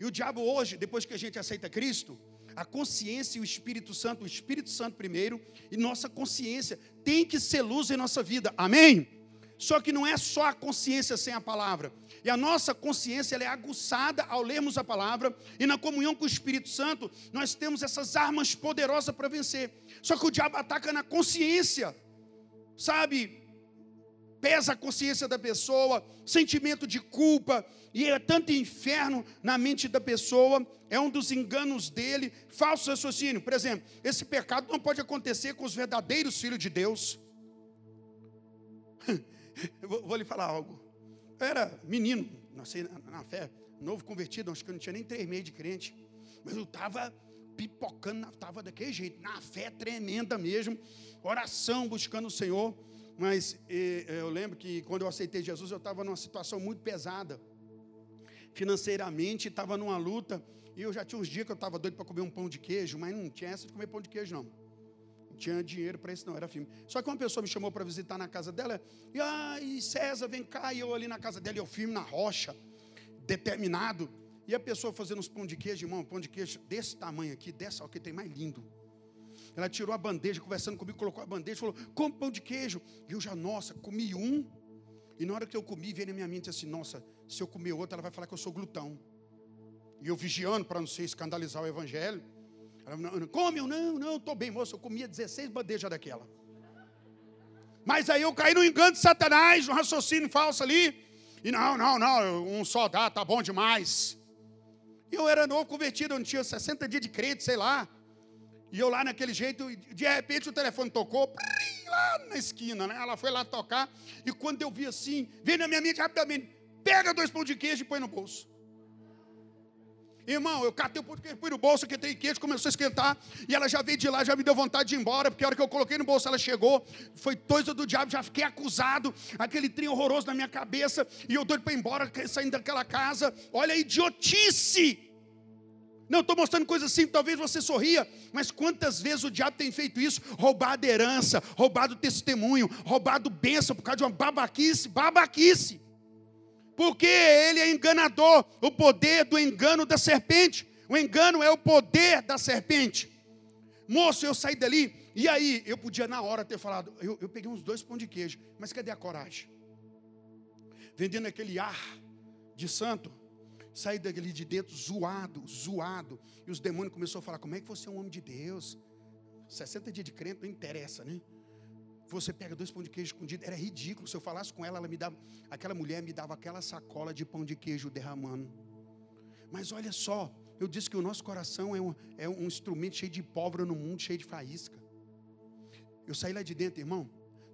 E o diabo hoje, depois que a gente aceita Cristo, a consciência e o Espírito Santo, o Espírito Santo primeiro e nossa consciência tem que ser luz em nossa vida. Amém. Só que não é só a consciência sem a palavra. E a nossa consciência é aguçada ao lermos a palavra. E na comunhão com o Espírito Santo, nós temos essas armas poderosas para vencer. Só que o diabo ataca na consciência. Sabe? Pesa a consciência da pessoa, sentimento de culpa, e é tanto inferno na mente da pessoa, é um dos enganos dele, falso raciocínio. Por exemplo, esse pecado não pode acontecer com os verdadeiros filhos de Deus. vou, vou lhe falar algo. Eu era menino, nasci na, na fé, novo convertido, acho que eu não tinha nem três meses de crente. Mas eu estava pipocando, estava daquele jeito, na fé tremenda mesmo, oração, buscando o Senhor. Mas e, eu lembro que quando eu aceitei Jesus, eu estava numa situação muito pesada. Financeiramente, estava numa luta. E eu já tinha uns dias que eu estava doido para comer um pão de queijo, mas não tinha essa de comer pão de queijo, não tinha dinheiro para isso, não, era filme. Só que uma pessoa me chamou para visitar na casa dela, e ai, César, vem cá, e eu ali na casa dela, e eu filme na rocha, determinado. E a pessoa fazendo uns pão de queijo, irmão, pão de queijo desse tamanho aqui, dessa, o que tem mais lindo. Ela tirou a bandeja, conversando comigo, colocou a bandeja, falou: Como pão de queijo? E eu já, nossa, comi um. E na hora que eu comi, veio na minha mente assim: Nossa, se eu comer outro, ela vai falar que eu sou glutão. E eu vigiando para não ser escandalizar o evangelho. Ela, não, come, eu não, não, estou bem, moço. Eu comia 16 bandejas daquela. Mas aí eu caí no engano de Satanás, um raciocínio falso ali. E não, não, não, um só dá, tá bom demais. Eu era novo convertido, eu não tinha 60 dias de crente, sei lá. E eu lá naquele jeito, de repente o telefone tocou, lá na esquina, né? Ela foi lá tocar, e quando eu vi assim, veio na minha mente rapidamente, pega dois pão de queijo e põe no bolso. Irmão, eu catei o pão no bolso, que tem queijo, começou a esquentar, e ela já veio de lá, já me deu vontade de ir embora, porque a hora que eu coloquei no bolso, ela chegou, foi coisa do diabo, já fiquei acusado, aquele trem horroroso na minha cabeça, e eu doido para ir embora, saindo daquela casa, olha a idiotice! Não estou mostrando coisa assim, talvez você sorria, mas quantas vezes o diabo tem feito isso? Roubado herança, roubado testemunho, roubado bênção por causa de uma babaquice, babaquice porque ele é enganador. O poder do engano da serpente. O engano é o poder da serpente. Moço, eu saí dali, e aí eu podia na hora ter falado, eu, eu peguei uns dois pão de queijo, mas cadê a coragem? Vendendo aquele ar de santo, saí dali de dentro zoado, zoado, e os demônios começaram a falar: como é que você é um homem de Deus? 60 dias de crente não interessa, né? Você pega dois pão de queijo escondido, era ridículo. Se eu falasse com ela, ela me dava, aquela mulher me dava aquela sacola de pão de queijo derramando. Mas olha só, eu disse que o nosso coração é um, é um instrumento cheio de pólvora no mundo, cheio de faísca. Eu saí lá de dentro, irmão,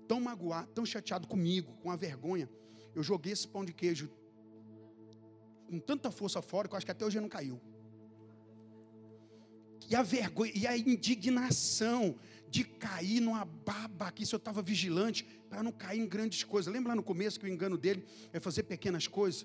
tão magoado, tão chateado comigo, com a vergonha. Eu joguei esse pão de queijo com tanta força fora que eu acho que até hoje não caiu. E a vergonha, e a indignação de cair numa babaquice. Eu estava vigilante para não cair em grandes coisas. Lembra lá no começo que o engano dele é fazer pequenas coisas?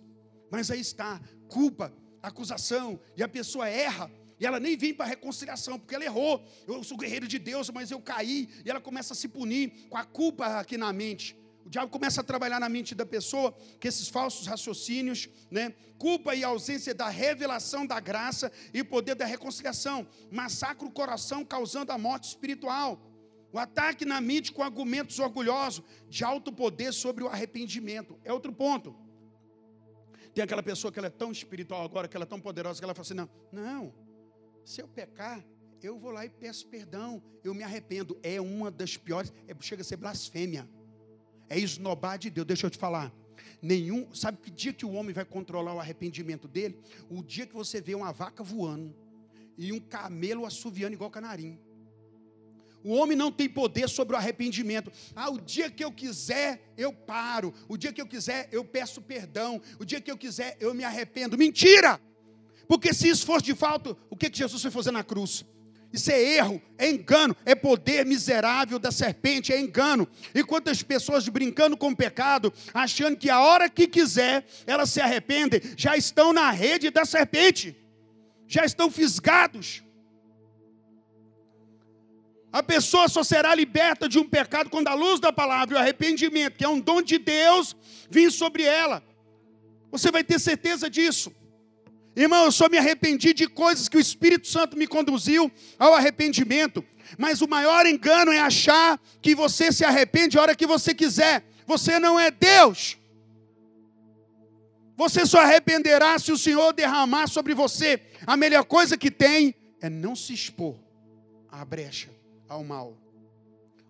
Mas aí está, culpa, acusação, e a pessoa erra, e ela nem vem para a reconciliação, porque ela errou. Eu sou guerreiro de Deus, mas eu caí, e ela começa a se punir com a culpa aqui na mente. O diabo começa a trabalhar na mente da pessoa, que esses falsos raciocínios, né? Culpa e ausência da revelação da graça e poder da reconciliação. Massacra o coração, causando a morte espiritual. O ataque na mente com argumentos orgulhosos, de alto poder sobre o arrependimento. É outro ponto. Tem aquela pessoa que ela é tão espiritual agora, que ela é tão poderosa, que ela fala assim: não, não, se eu pecar, eu vou lá e peço perdão, eu me arrependo. É uma das piores, é, chega a ser blasfêmia. É esnobar de Deus. Deixa eu te falar. Nenhum, sabe que dia que o homem vai controlar o arrependimento dele? O dia que você vê uma vaca voando e um camelo assoviando igual canarim. O homem não tem poder sobre o arrependimento. Ah, o dia que eu quiser, eu paro. O dia que eu quiser, eu peço perdão. O dia que eu quiser, eu me arrependo. Mentira! Porque se isso fosse de fato, o que, que Jesus foi fazer na cruz? Isso é erro, é engano, é poder miserável da serpente, é engano. E quantas pessoas brincando com o pecado, achando que a hora que quiser elas se arrependem, já estão na rede da serpente, já estão fisgados. A pessoa só será liberta de um pecado quando a luz da palavra e o arrependimento, que é um dom de Deus, vir sobre ela. Você vai ter certeza disso. Irmão, eu só me arrependi de coisas que o Espírito Santo me conduziu ao arrependimento. Mas o maior engano é achar que você se arrepende a hora que você quiser. Você não é Deus. Você só arrependerá se o Senhor derramar sobre você. A melhor coisa que tem é não se expor à brecha, ao mal.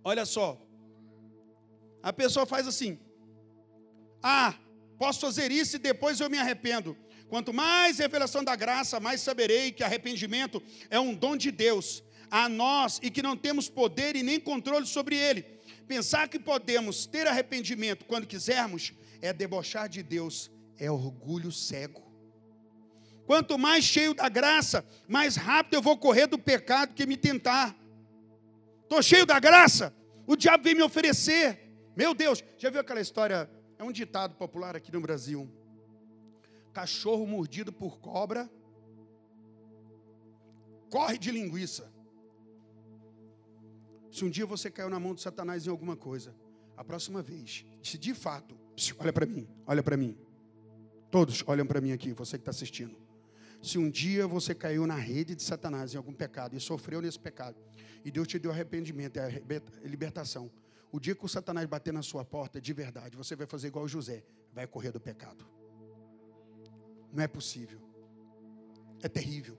Olha só. A pessoa faz assim: Ah, posso fazer isso e depois eu me arrependo. Quanto mais revelação da graça, mais saberei que arrependimento é um dom de Deus a nós e que não temos poder e nem controle sobre ele. Pensar que podemos ter arrependimento quando quisermos é debochar de Deus, é orgulho cego. Quanto mais cheio da graça, mais rápido eu vou correr do pecado que me tentar. Estou cheio da graça, o diabo vem me oferecer. Meu Deus, já viu aquela história? É um ditado popular aqui no Brasil cachorro mordido por cobra, corre de linguiça. Se um dia você caiu na mão de Satanás em alguma coisa, a próxima vez, se de fato, olha para mim, olha para mim. Todos olham para mim aqui, você que está assistindo. Se um dia você caiu na rede de Satanás em algum pecado e sofreu nesse pecado, e Deus te deu arrependimento e libertação, o dia que o Satanás bater na sua porta de verdade, você vai fazer igual José, vai correr do pecado. Não é possível. É terrível.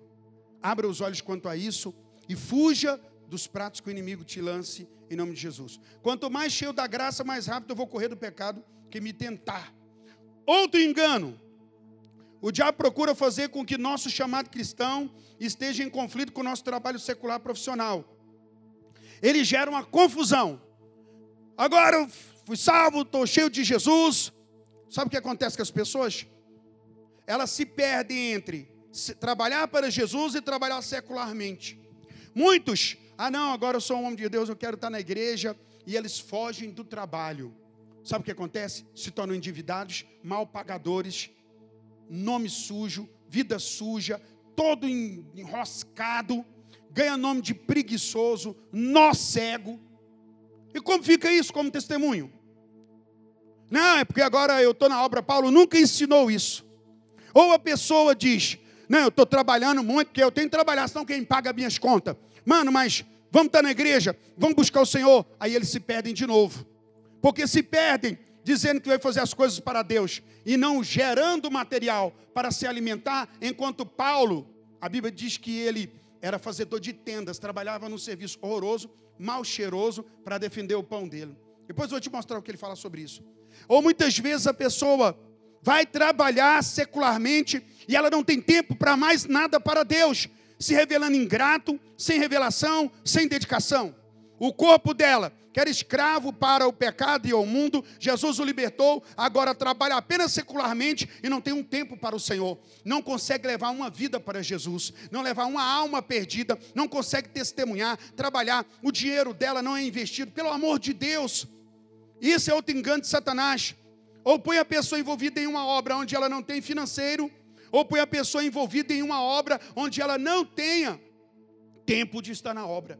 Abra os olhos quanto a isso e fuja dos pratos que o inimigo te lance em nome de Jesus. Quanto mais cheio da graça, mais rápido eu vou correr do pecado que me tentar. Outro engano. O diabo procura fazer com que nosso chamado cristão esteja em conflito com o nosso trabalho secular profissional. Ele gera uma confusão. Agora eu fui salvo, estou cheio de Jesus. Sabe o que acontece com as pessoas? Elas se perdem entre trabalhar para Jesus e trabalhar secularmente. Muitos, ah não, agora eu sou um homem de Deus, eu quero estar na igreja, e eles fogem do trabalho. Sabe o que acontece? Se tornam endividados, mal pagadores, nome sujo, vida suja, todo enroscado, ganha nome de preguiçoso, nó cego. E como fica isso como testemunho? Não, é porque agora eu estou na obra, Paulo nunca ensinou isso. Ou a pessoa diz: Não, eu estou trabalhando muito, porque eu tenho que trabalhar, senão quem paga minhas contas. Mano, mas vamos estar na igreja, vamos buscar o Senhor. Aí eles se perdem de novo. Porque se perdem dizendo que vai fazer as coisas para Deus e não gerando material para se alimentar, enquanto Paulo, a Bíblia diz que ele era fazedor de tendas, trabalhava num serviço horroroso, mal cheiroso, para defender o pão dele. Depois eu vou te mostrar o que ele fala sobre isso. Ou muitas vezes a pessoa vai trabalhar secularmente e ela não tem tempo para mais nada para Deus, se revelando ingrato, sem revelação, sem dedicação. O corpo dela, que era escravo para o pecado e ao mundo, Jesus o libertou, agora trabalha apenas secularmente e não tem um tempo para o Senhor. Não consegue levar uma vida para Jesus, não levar uma alma perdida, não consegue testemunhar, trabalhar. O dinheiro dela não é investido, pelo amor de Deus. Isso é outro engano de Satanás. Ou põe a pessoa envolvida em uma obra onde ela não tem financeiro, ou põe a pessoa envolvida em uma obra onde ela não tenha tempo de estar na obra.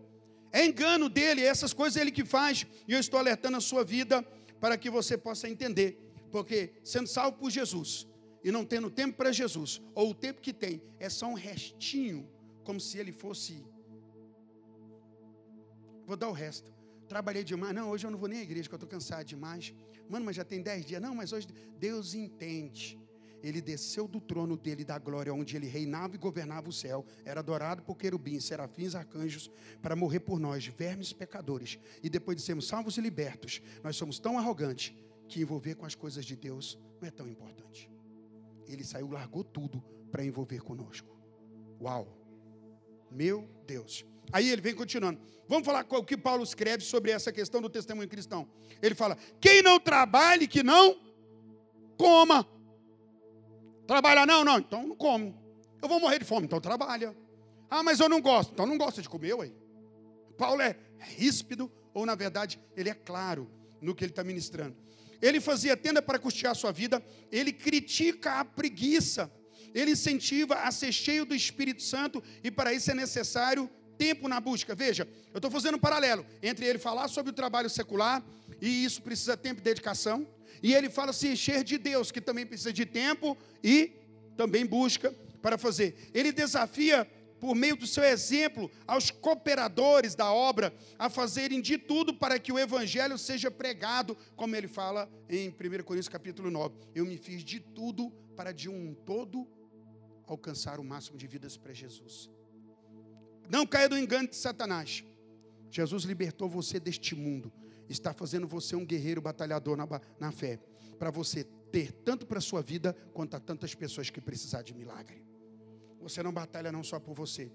É engano dele, essas coisas é ele que faz, e eu estou alertando a sua vida para que você possa entender. Porque sendo salvo por Jesus e não tendo tempo para Jesus, ou o tempo que tem é só um restinho, como se ele fosse. Vou dar o resto. Trabalhei demais. Não, hoje eu não vou nem à igreja, porque eu estou cansado demais. Mano, mas já tem dez dias. Não, mas hoje Deus entende. ele desceu do trono dele da glória, onde ele reinava e governava o céu, era adorado por querubins, serafins, arcanjos, para morrer por nós, vermes pecadores. E depois de sermos salvos e libertos, nós somos tão arrogantes que envolver com as coisas de Deus não é tão importante. Ele saiu, largou tudo para envolver conosco. Uau! Meu Deus. Aí ele vem continuando. Vamos falar o que Paulo escreve sobre essa questão do testemunho cristão. Ele fala: quem não trabalhe, que não coma. Trabalha não? Não, então não come. Eu vou morrer de fome, então trabalha. Ah, mas eu não gosto. Então não gosta de comer, ué. Paulo é ríspido, ou na verdade, ele é claro no que ele está ministrando. Ele fazia tenda para custear sua vida, ele critica a preguiça, ele incentiva a ser cheio do Espírito Santo, e para isso é necessário tempo na busca. Veja, eu estou fazendo um paralelo entre ele falar sobre o trabalho secular, e isso precisa tempo e dedicação, e ele fala se encher de Deus, que também precisa de tempo e também busca para fazer. Ele desafia, por meio do seu exemplo, aos cooperadores da obra a fazerem de tudo para que o evangelho seja pregado, como ele fala em 1 Coríntios capítulo 9. Eu me fiz de tudo para de um todo alcançar o máximo de vidas para Jesus. Não caia no engano de Satanás. Jesus libertou você deste mundo está fazendo você um guerreiro batalhador na, na fé, para você ter tanto para a sua vida quanto a tantas pessoas que precisar de milagre. Você não batalha não só por você.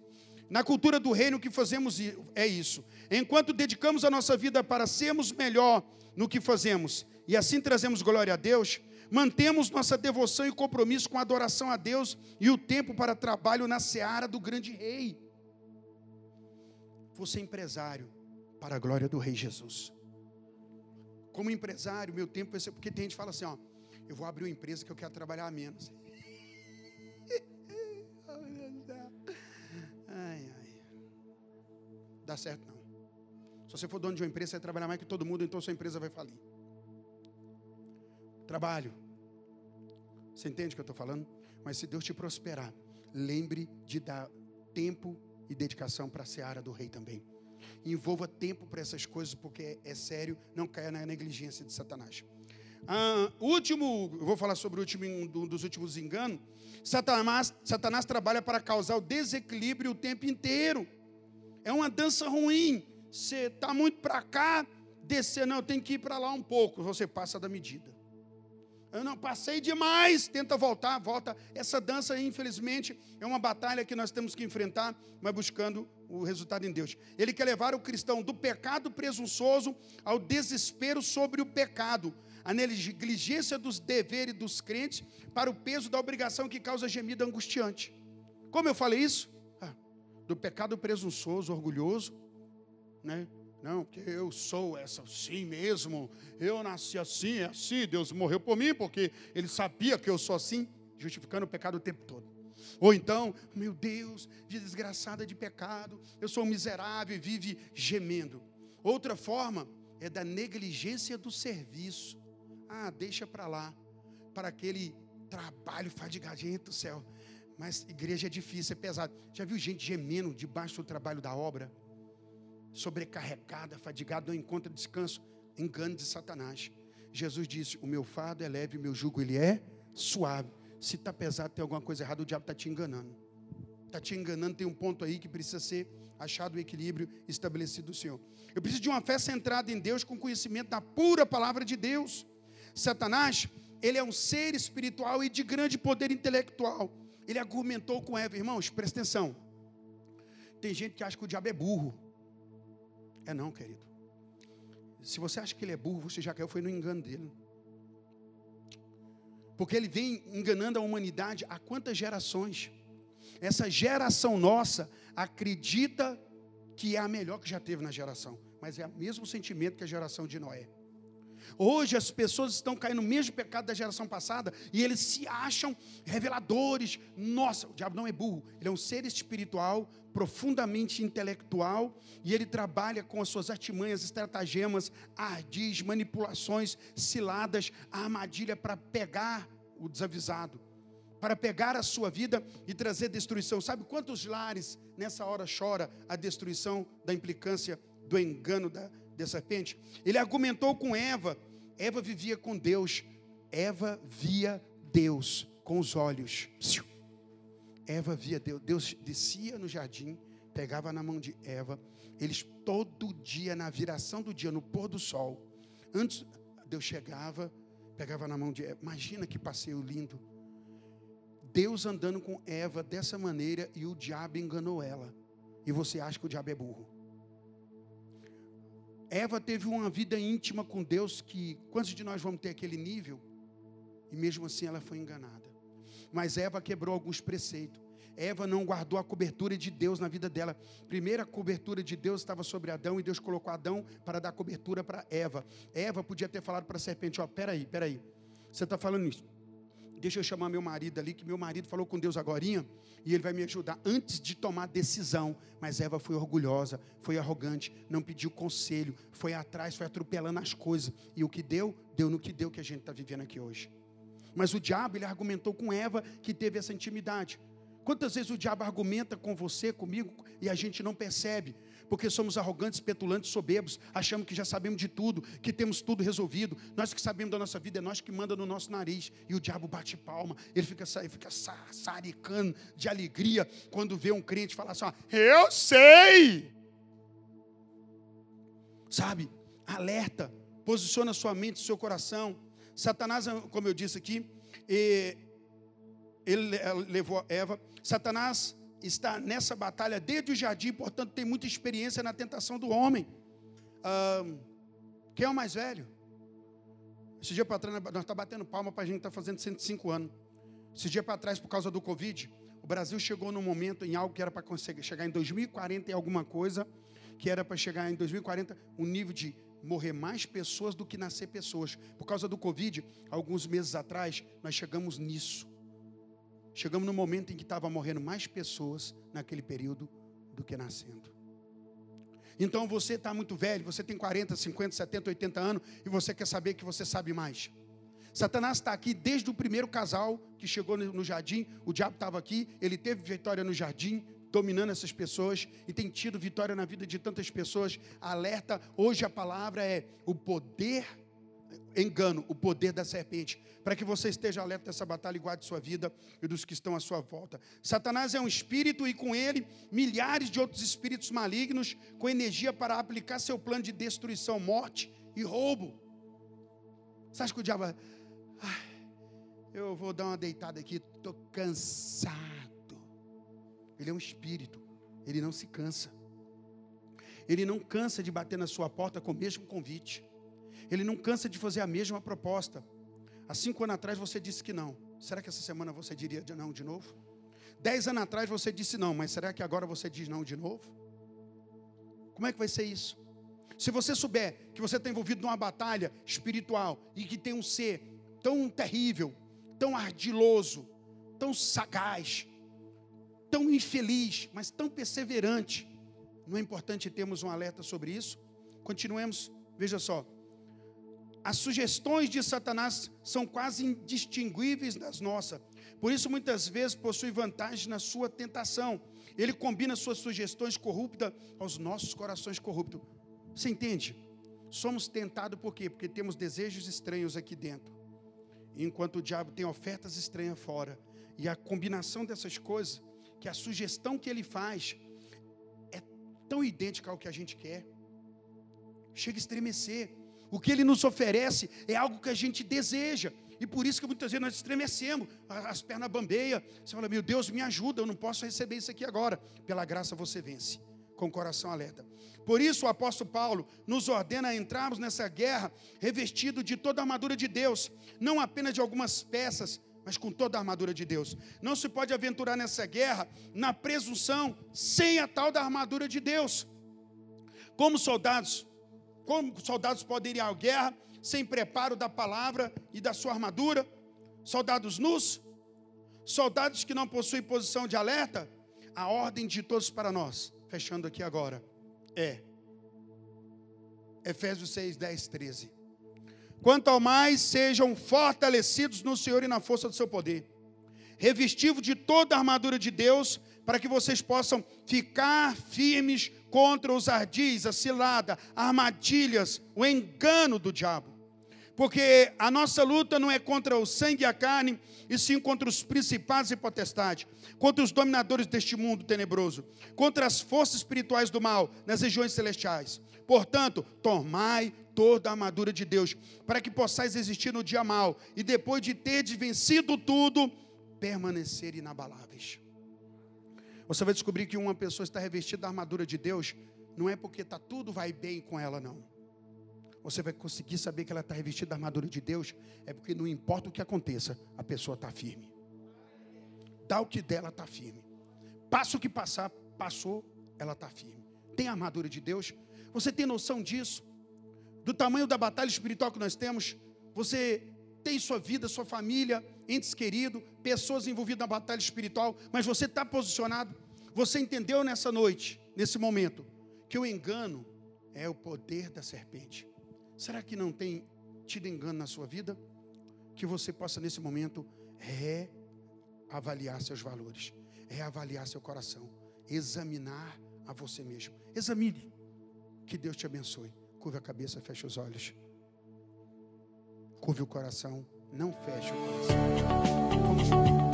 Na cultura do reino, o que fazemos é isso. Enquanto dedicamos a nossa vida para sermos melhor no que fazemos e assim trazemos glória a Deus, mantemos nossa devoção e compromisso com a adoração a Deus e o tempo para trabalho na seara do grande rei. Você é empresário para a glória do rei Jesus como empresário, meu tempo vai ser. Porque tem gente que fala assim: ó, eu vou abrir uma empresa que eu quero trabalhar menos. ai, ai. Dá certo não. Se você for dono de uma empresa, você vai trabalhar mais que todo mundo, então sua empresa vai falir. Trabalho. Você entende o que eu estou falando? Mas se Deus te prosperar, lembre de dar tempo e dedicação para a seara do rei também. Envolva tempo para essas coisas, porque é, sério, não caia na negligência de Satanás. Ah, último, eu vou falar sobre o último um dos últimos enganos. Satanás, Satanás trabalha para causar o desequilíbrio o tempo inteiro. É uma dança ruim. Você está muito para cá, descer, não, tem que ir para lá um pouco. Você passa da medida. Eu não passei demais, tenta voltar, volta. Essa dança, infelizmente, é uma batalha que nós temos que enfrentar, mas buscando o resultado em Deus. Ele quer levar o cristão do pecado presunçoso ao desespero sobre o pecado, a negligência dos deveres dos crentes para o peso da obrigação que causa gemida angustiante. Como eu falei isso? Ah, do pecado presunçoso, orgulhoso, né? Não, porque eu sou essa assim mesmo. Eu nasci assim, é assim. Deus morreu por mim porque Ele sabia que eu sou assim, justificando o pecado o tempo todo. Ou então, meu Deus, vida desgraçada de pecado, eu sou um miserável e vive gemendo. Outra forma é da negligência do serviço. Ah, deixa para lá, para aquele trabalho fadigadinho do céu. Mas igreja é difícil, é pesado. Já viu gente gemendo debaixo do trabalho da obra? Sobrecarregada, fadigada, não encontra descanso. Engano de Satanás. Jesus disse: O meu fardo é leve, o meu jugo ele é suave. Se está pesado, tem alguma coisa errada, o diabo está te enganando. Está te enganando, tem um ponto aí que precisa ser achado o equilíbrio estabelecido do Senhor. Eu preciso de uma fé centrada em Deus, com conhecimento da pura palavra de Deus. Satanás, ele é um ser espiritual e de grande poder intelectual. Ele argumentou com Eva, irmãos, presta atenção. Tem gente que acha que o diabo é burro. É não, querido. Se você acha que ele é burro, você já caiu, foi no engano dele. Porque ele vem enganando a humanidade há quantas gerações? Essa geração nossa acredita que é a melhor que já teve na geração, mas é o mesmo sentimento que a geração de Noé. Hoje as pessoas estão caindo no mesmo pecado da geração passada e eles se acham reveladores. Nossa, o diabo não é burro, ele é um ser espiritual, profundamente intelectual e ele trabalha com as suas artimanhas, estratagemas, ardis, manipulações, ciladas, armadilha para pegar o desavisado, para pegar a sua vida e trazer destruição. Sabe quantos lares nessa hora chora a destruição da implicância do engano da de serpente. Ele argumentou com Eva. Eva vivia com Deus. Eva via Deus com os olhos. Eva via Deus. Deus descia no jardim, pegava na mão de Eva. Eles todo dia, na viração do dia, no pôr do sol, antes Deus chegava, pegava na mão de Eva. Imagina que passeio lindo. Deus andando com Eva dessa maneira e o diabo enganou ela. E você acha que o diabo é burro. Eva teve uma vida íntima com Deus que quantos de nós vamos ter aquele nível? E mesmo assim ela foi enganada. Mas Eva quebrou alguns preceitos. Eva não guardou a cobertura de Deus na vida dela. Primeira cobertura de Deus estava sobre Adão e Deus colocou Adão para dar cobertura para Eva. Eva podia ter falado para a serpente: Ó, peraí, peraí, você está falando isso? Deixa eu chamar meu marido ali, que meu marido falou com Deus agora e ele vai me ajudar antes de tomar decisão. Mas Eva foi orgulhosa, foi arrogante, não pediu conselho, foi atrás, foi atropelando as coisas. E o que deu, deu no que deu que a gente está vivendo aqui hoje. Mas o diabo, ele argumentou com Eva que teve essa intimidade. Quantas vezes o diabo argumenta com você, comigo, e a gente não percebe? Porque somos arrogantes, petulantes, soberbos, achamos que já sabemos de tudo, que temos tudo resolvido. Nós que sabemos da nossa vida, é nós que manda no nosso nariz. E o diabo bate palma, ele fica, ele fica saricando de alegria quando vê um crente falar assim: Eu sei! Sabe, alerta, posiciona sua mente, seu coração. Satanás, como eu disse aqui, ele levou Eva Satanás está nessa batalha desde o jardim, portanto, tem muita experiência na tentação do homem. quem é o mais velho? Esse dia para trás, nós estamos tá batendo palma para a gente estar tá fazendo 105 anos. Esse dia para trás, por causa do Covid, o Brasil chegou num momento em algo que era para conseguir chegar em 2040 em alguma coisa, que era para chegar em 2040 um nível de morrer mais pessoas do que nascer pessoas. Por causa do Covid, alguns meses atrás, nós chegamos nisso. Chegamos no momento em que estava morrendo mais pessoas naquele período do que nascendo. Então você está muito velho, você tem 40, 50, 70, 80 anos e você quer saber que você sabe mais. Satanás está aqui desde o primeiro casal que chegou no jardim. O diabo estava aqui, ele teve vitória no jardim, dominando essas pessoas e tem tido vitória na vida de tantas pessoas. Alerta, hoje a palavra é o poder engano, o poder da serpente, para que você esteja alerta dessa batalha e guarde sua vida e dos que estão à sua volta. Satanás é um espírito e com ele milhares de outros espíritos malignos com energia para aplicar seu plano de destruição, morte e roubo. Você acha que o diabo. Ai, eu vou dar uma deitada aqui, estou cansado. Ele é um espírito, ele não se cansa. Ele não cansa de bater na sua porta com o mesmo convite. Ele não cansa de fazer a mesma proposta. Há cinco anos atrás você disse que não. Será que essa semana você diria não de novo? Dez anos atrás você disse não, mas será que agora você diz não de novo? Como é que vai ser isso? Se você souber que você está envolvido numa batalha espiritual e que tem um ser tão terrível, tão ardiloso, tão sagaz, tão infeliz, mas tão perseverante, não é importante termos um alerta sobre isso? Continuemos, veja só, as sugestões de Satanás são quase indistinguíveis das nossas. Por isso, muitas vezes, possui vantagem na sua tentação. Ele combina suas sugestões corruptas aos nossos corações corruptos. Você entende? Somos tentados por quê? Porque temos desejos estranhos aqui dentro. Enquanto o diabo tem ofertas estranhas fora. E a combinação dessas coisas, que a sugestão que ele faz é tão idêntica ao que a gente quer. Chega a estremecer. O que ele nos oferece é algo que a gente deseja. E por isso que muitas vezes nós estremecemos, as pernas bambeiam. Você fala, meu Deus, me ajuda, eu não posso receber isso aqui agora. Pela graça você vence, com o coração alerta. Por isso o apóstolo Paulo nos ordena a entrarmos nessa guerra revestido de toda a armadura de Deus, não apenas de algumas peças, mas com toda a armadura de Deus. Não se pode aventurar nessa guerra na presunção sem a tal da armadura de Deus. Como soldados, como soldados podem ir à guerra sem preparo da palavra e da sua armadura? Soldados nus? Soldados que não possuem posição de alerta? A ordem de todos para nós, fechando aqui agora, é Efésios 6, 10, 13. Quanto ao mais sejam fortalecidos no Senhor e na força do seu poder, revestidos de toda a armadura de Deus, para que vocês possam ficar firmes contra os ardis, a cilada, armadilhas, o engano do diabo. Porque a nossa luta não é contra o sangue e a carne, e sim contra os principados e potestades, contra os dominadores deste mundo tenebroso, contra as forças espirituais do mal nas regiões celestiais. Portanto, tomai toda a armadura de Deus, para que possais existir no dia mal, e depois de ter vencido tudo, permanecer inabaláveis. Você vai descobrir que uma pessoa está revestida da armadura de Deus, não é porque tá tudo vai bem com ela, não você vai conseguir saber que ela está revestida da armadura de Deus, é porque não importa o que aconteça, a pessoa está firme. Dá o que dela, está firme. Passa o que passar, passou, ela está firme. Tem a armadura de Deus? Você tem noção disso? Do tamanho da batalha espiritual que nós temos? Você tem sua vida, sua família, entes queridos, pessoas envolvidas na batalha espiritual, mas você está posicionado? Você entendeu nessa noite, nesse momento, que o engano é o poder da serpente. Será que não tem tido engano na sua vida? Que você possa, nesse momento, reavaliar seus valores, reavaliar seu coração, examinar a você mesmo. Examine. Que Deus te abençoe. Curve a cabeça, feche os olhos. Curve o coração, não feche o coração. Vamos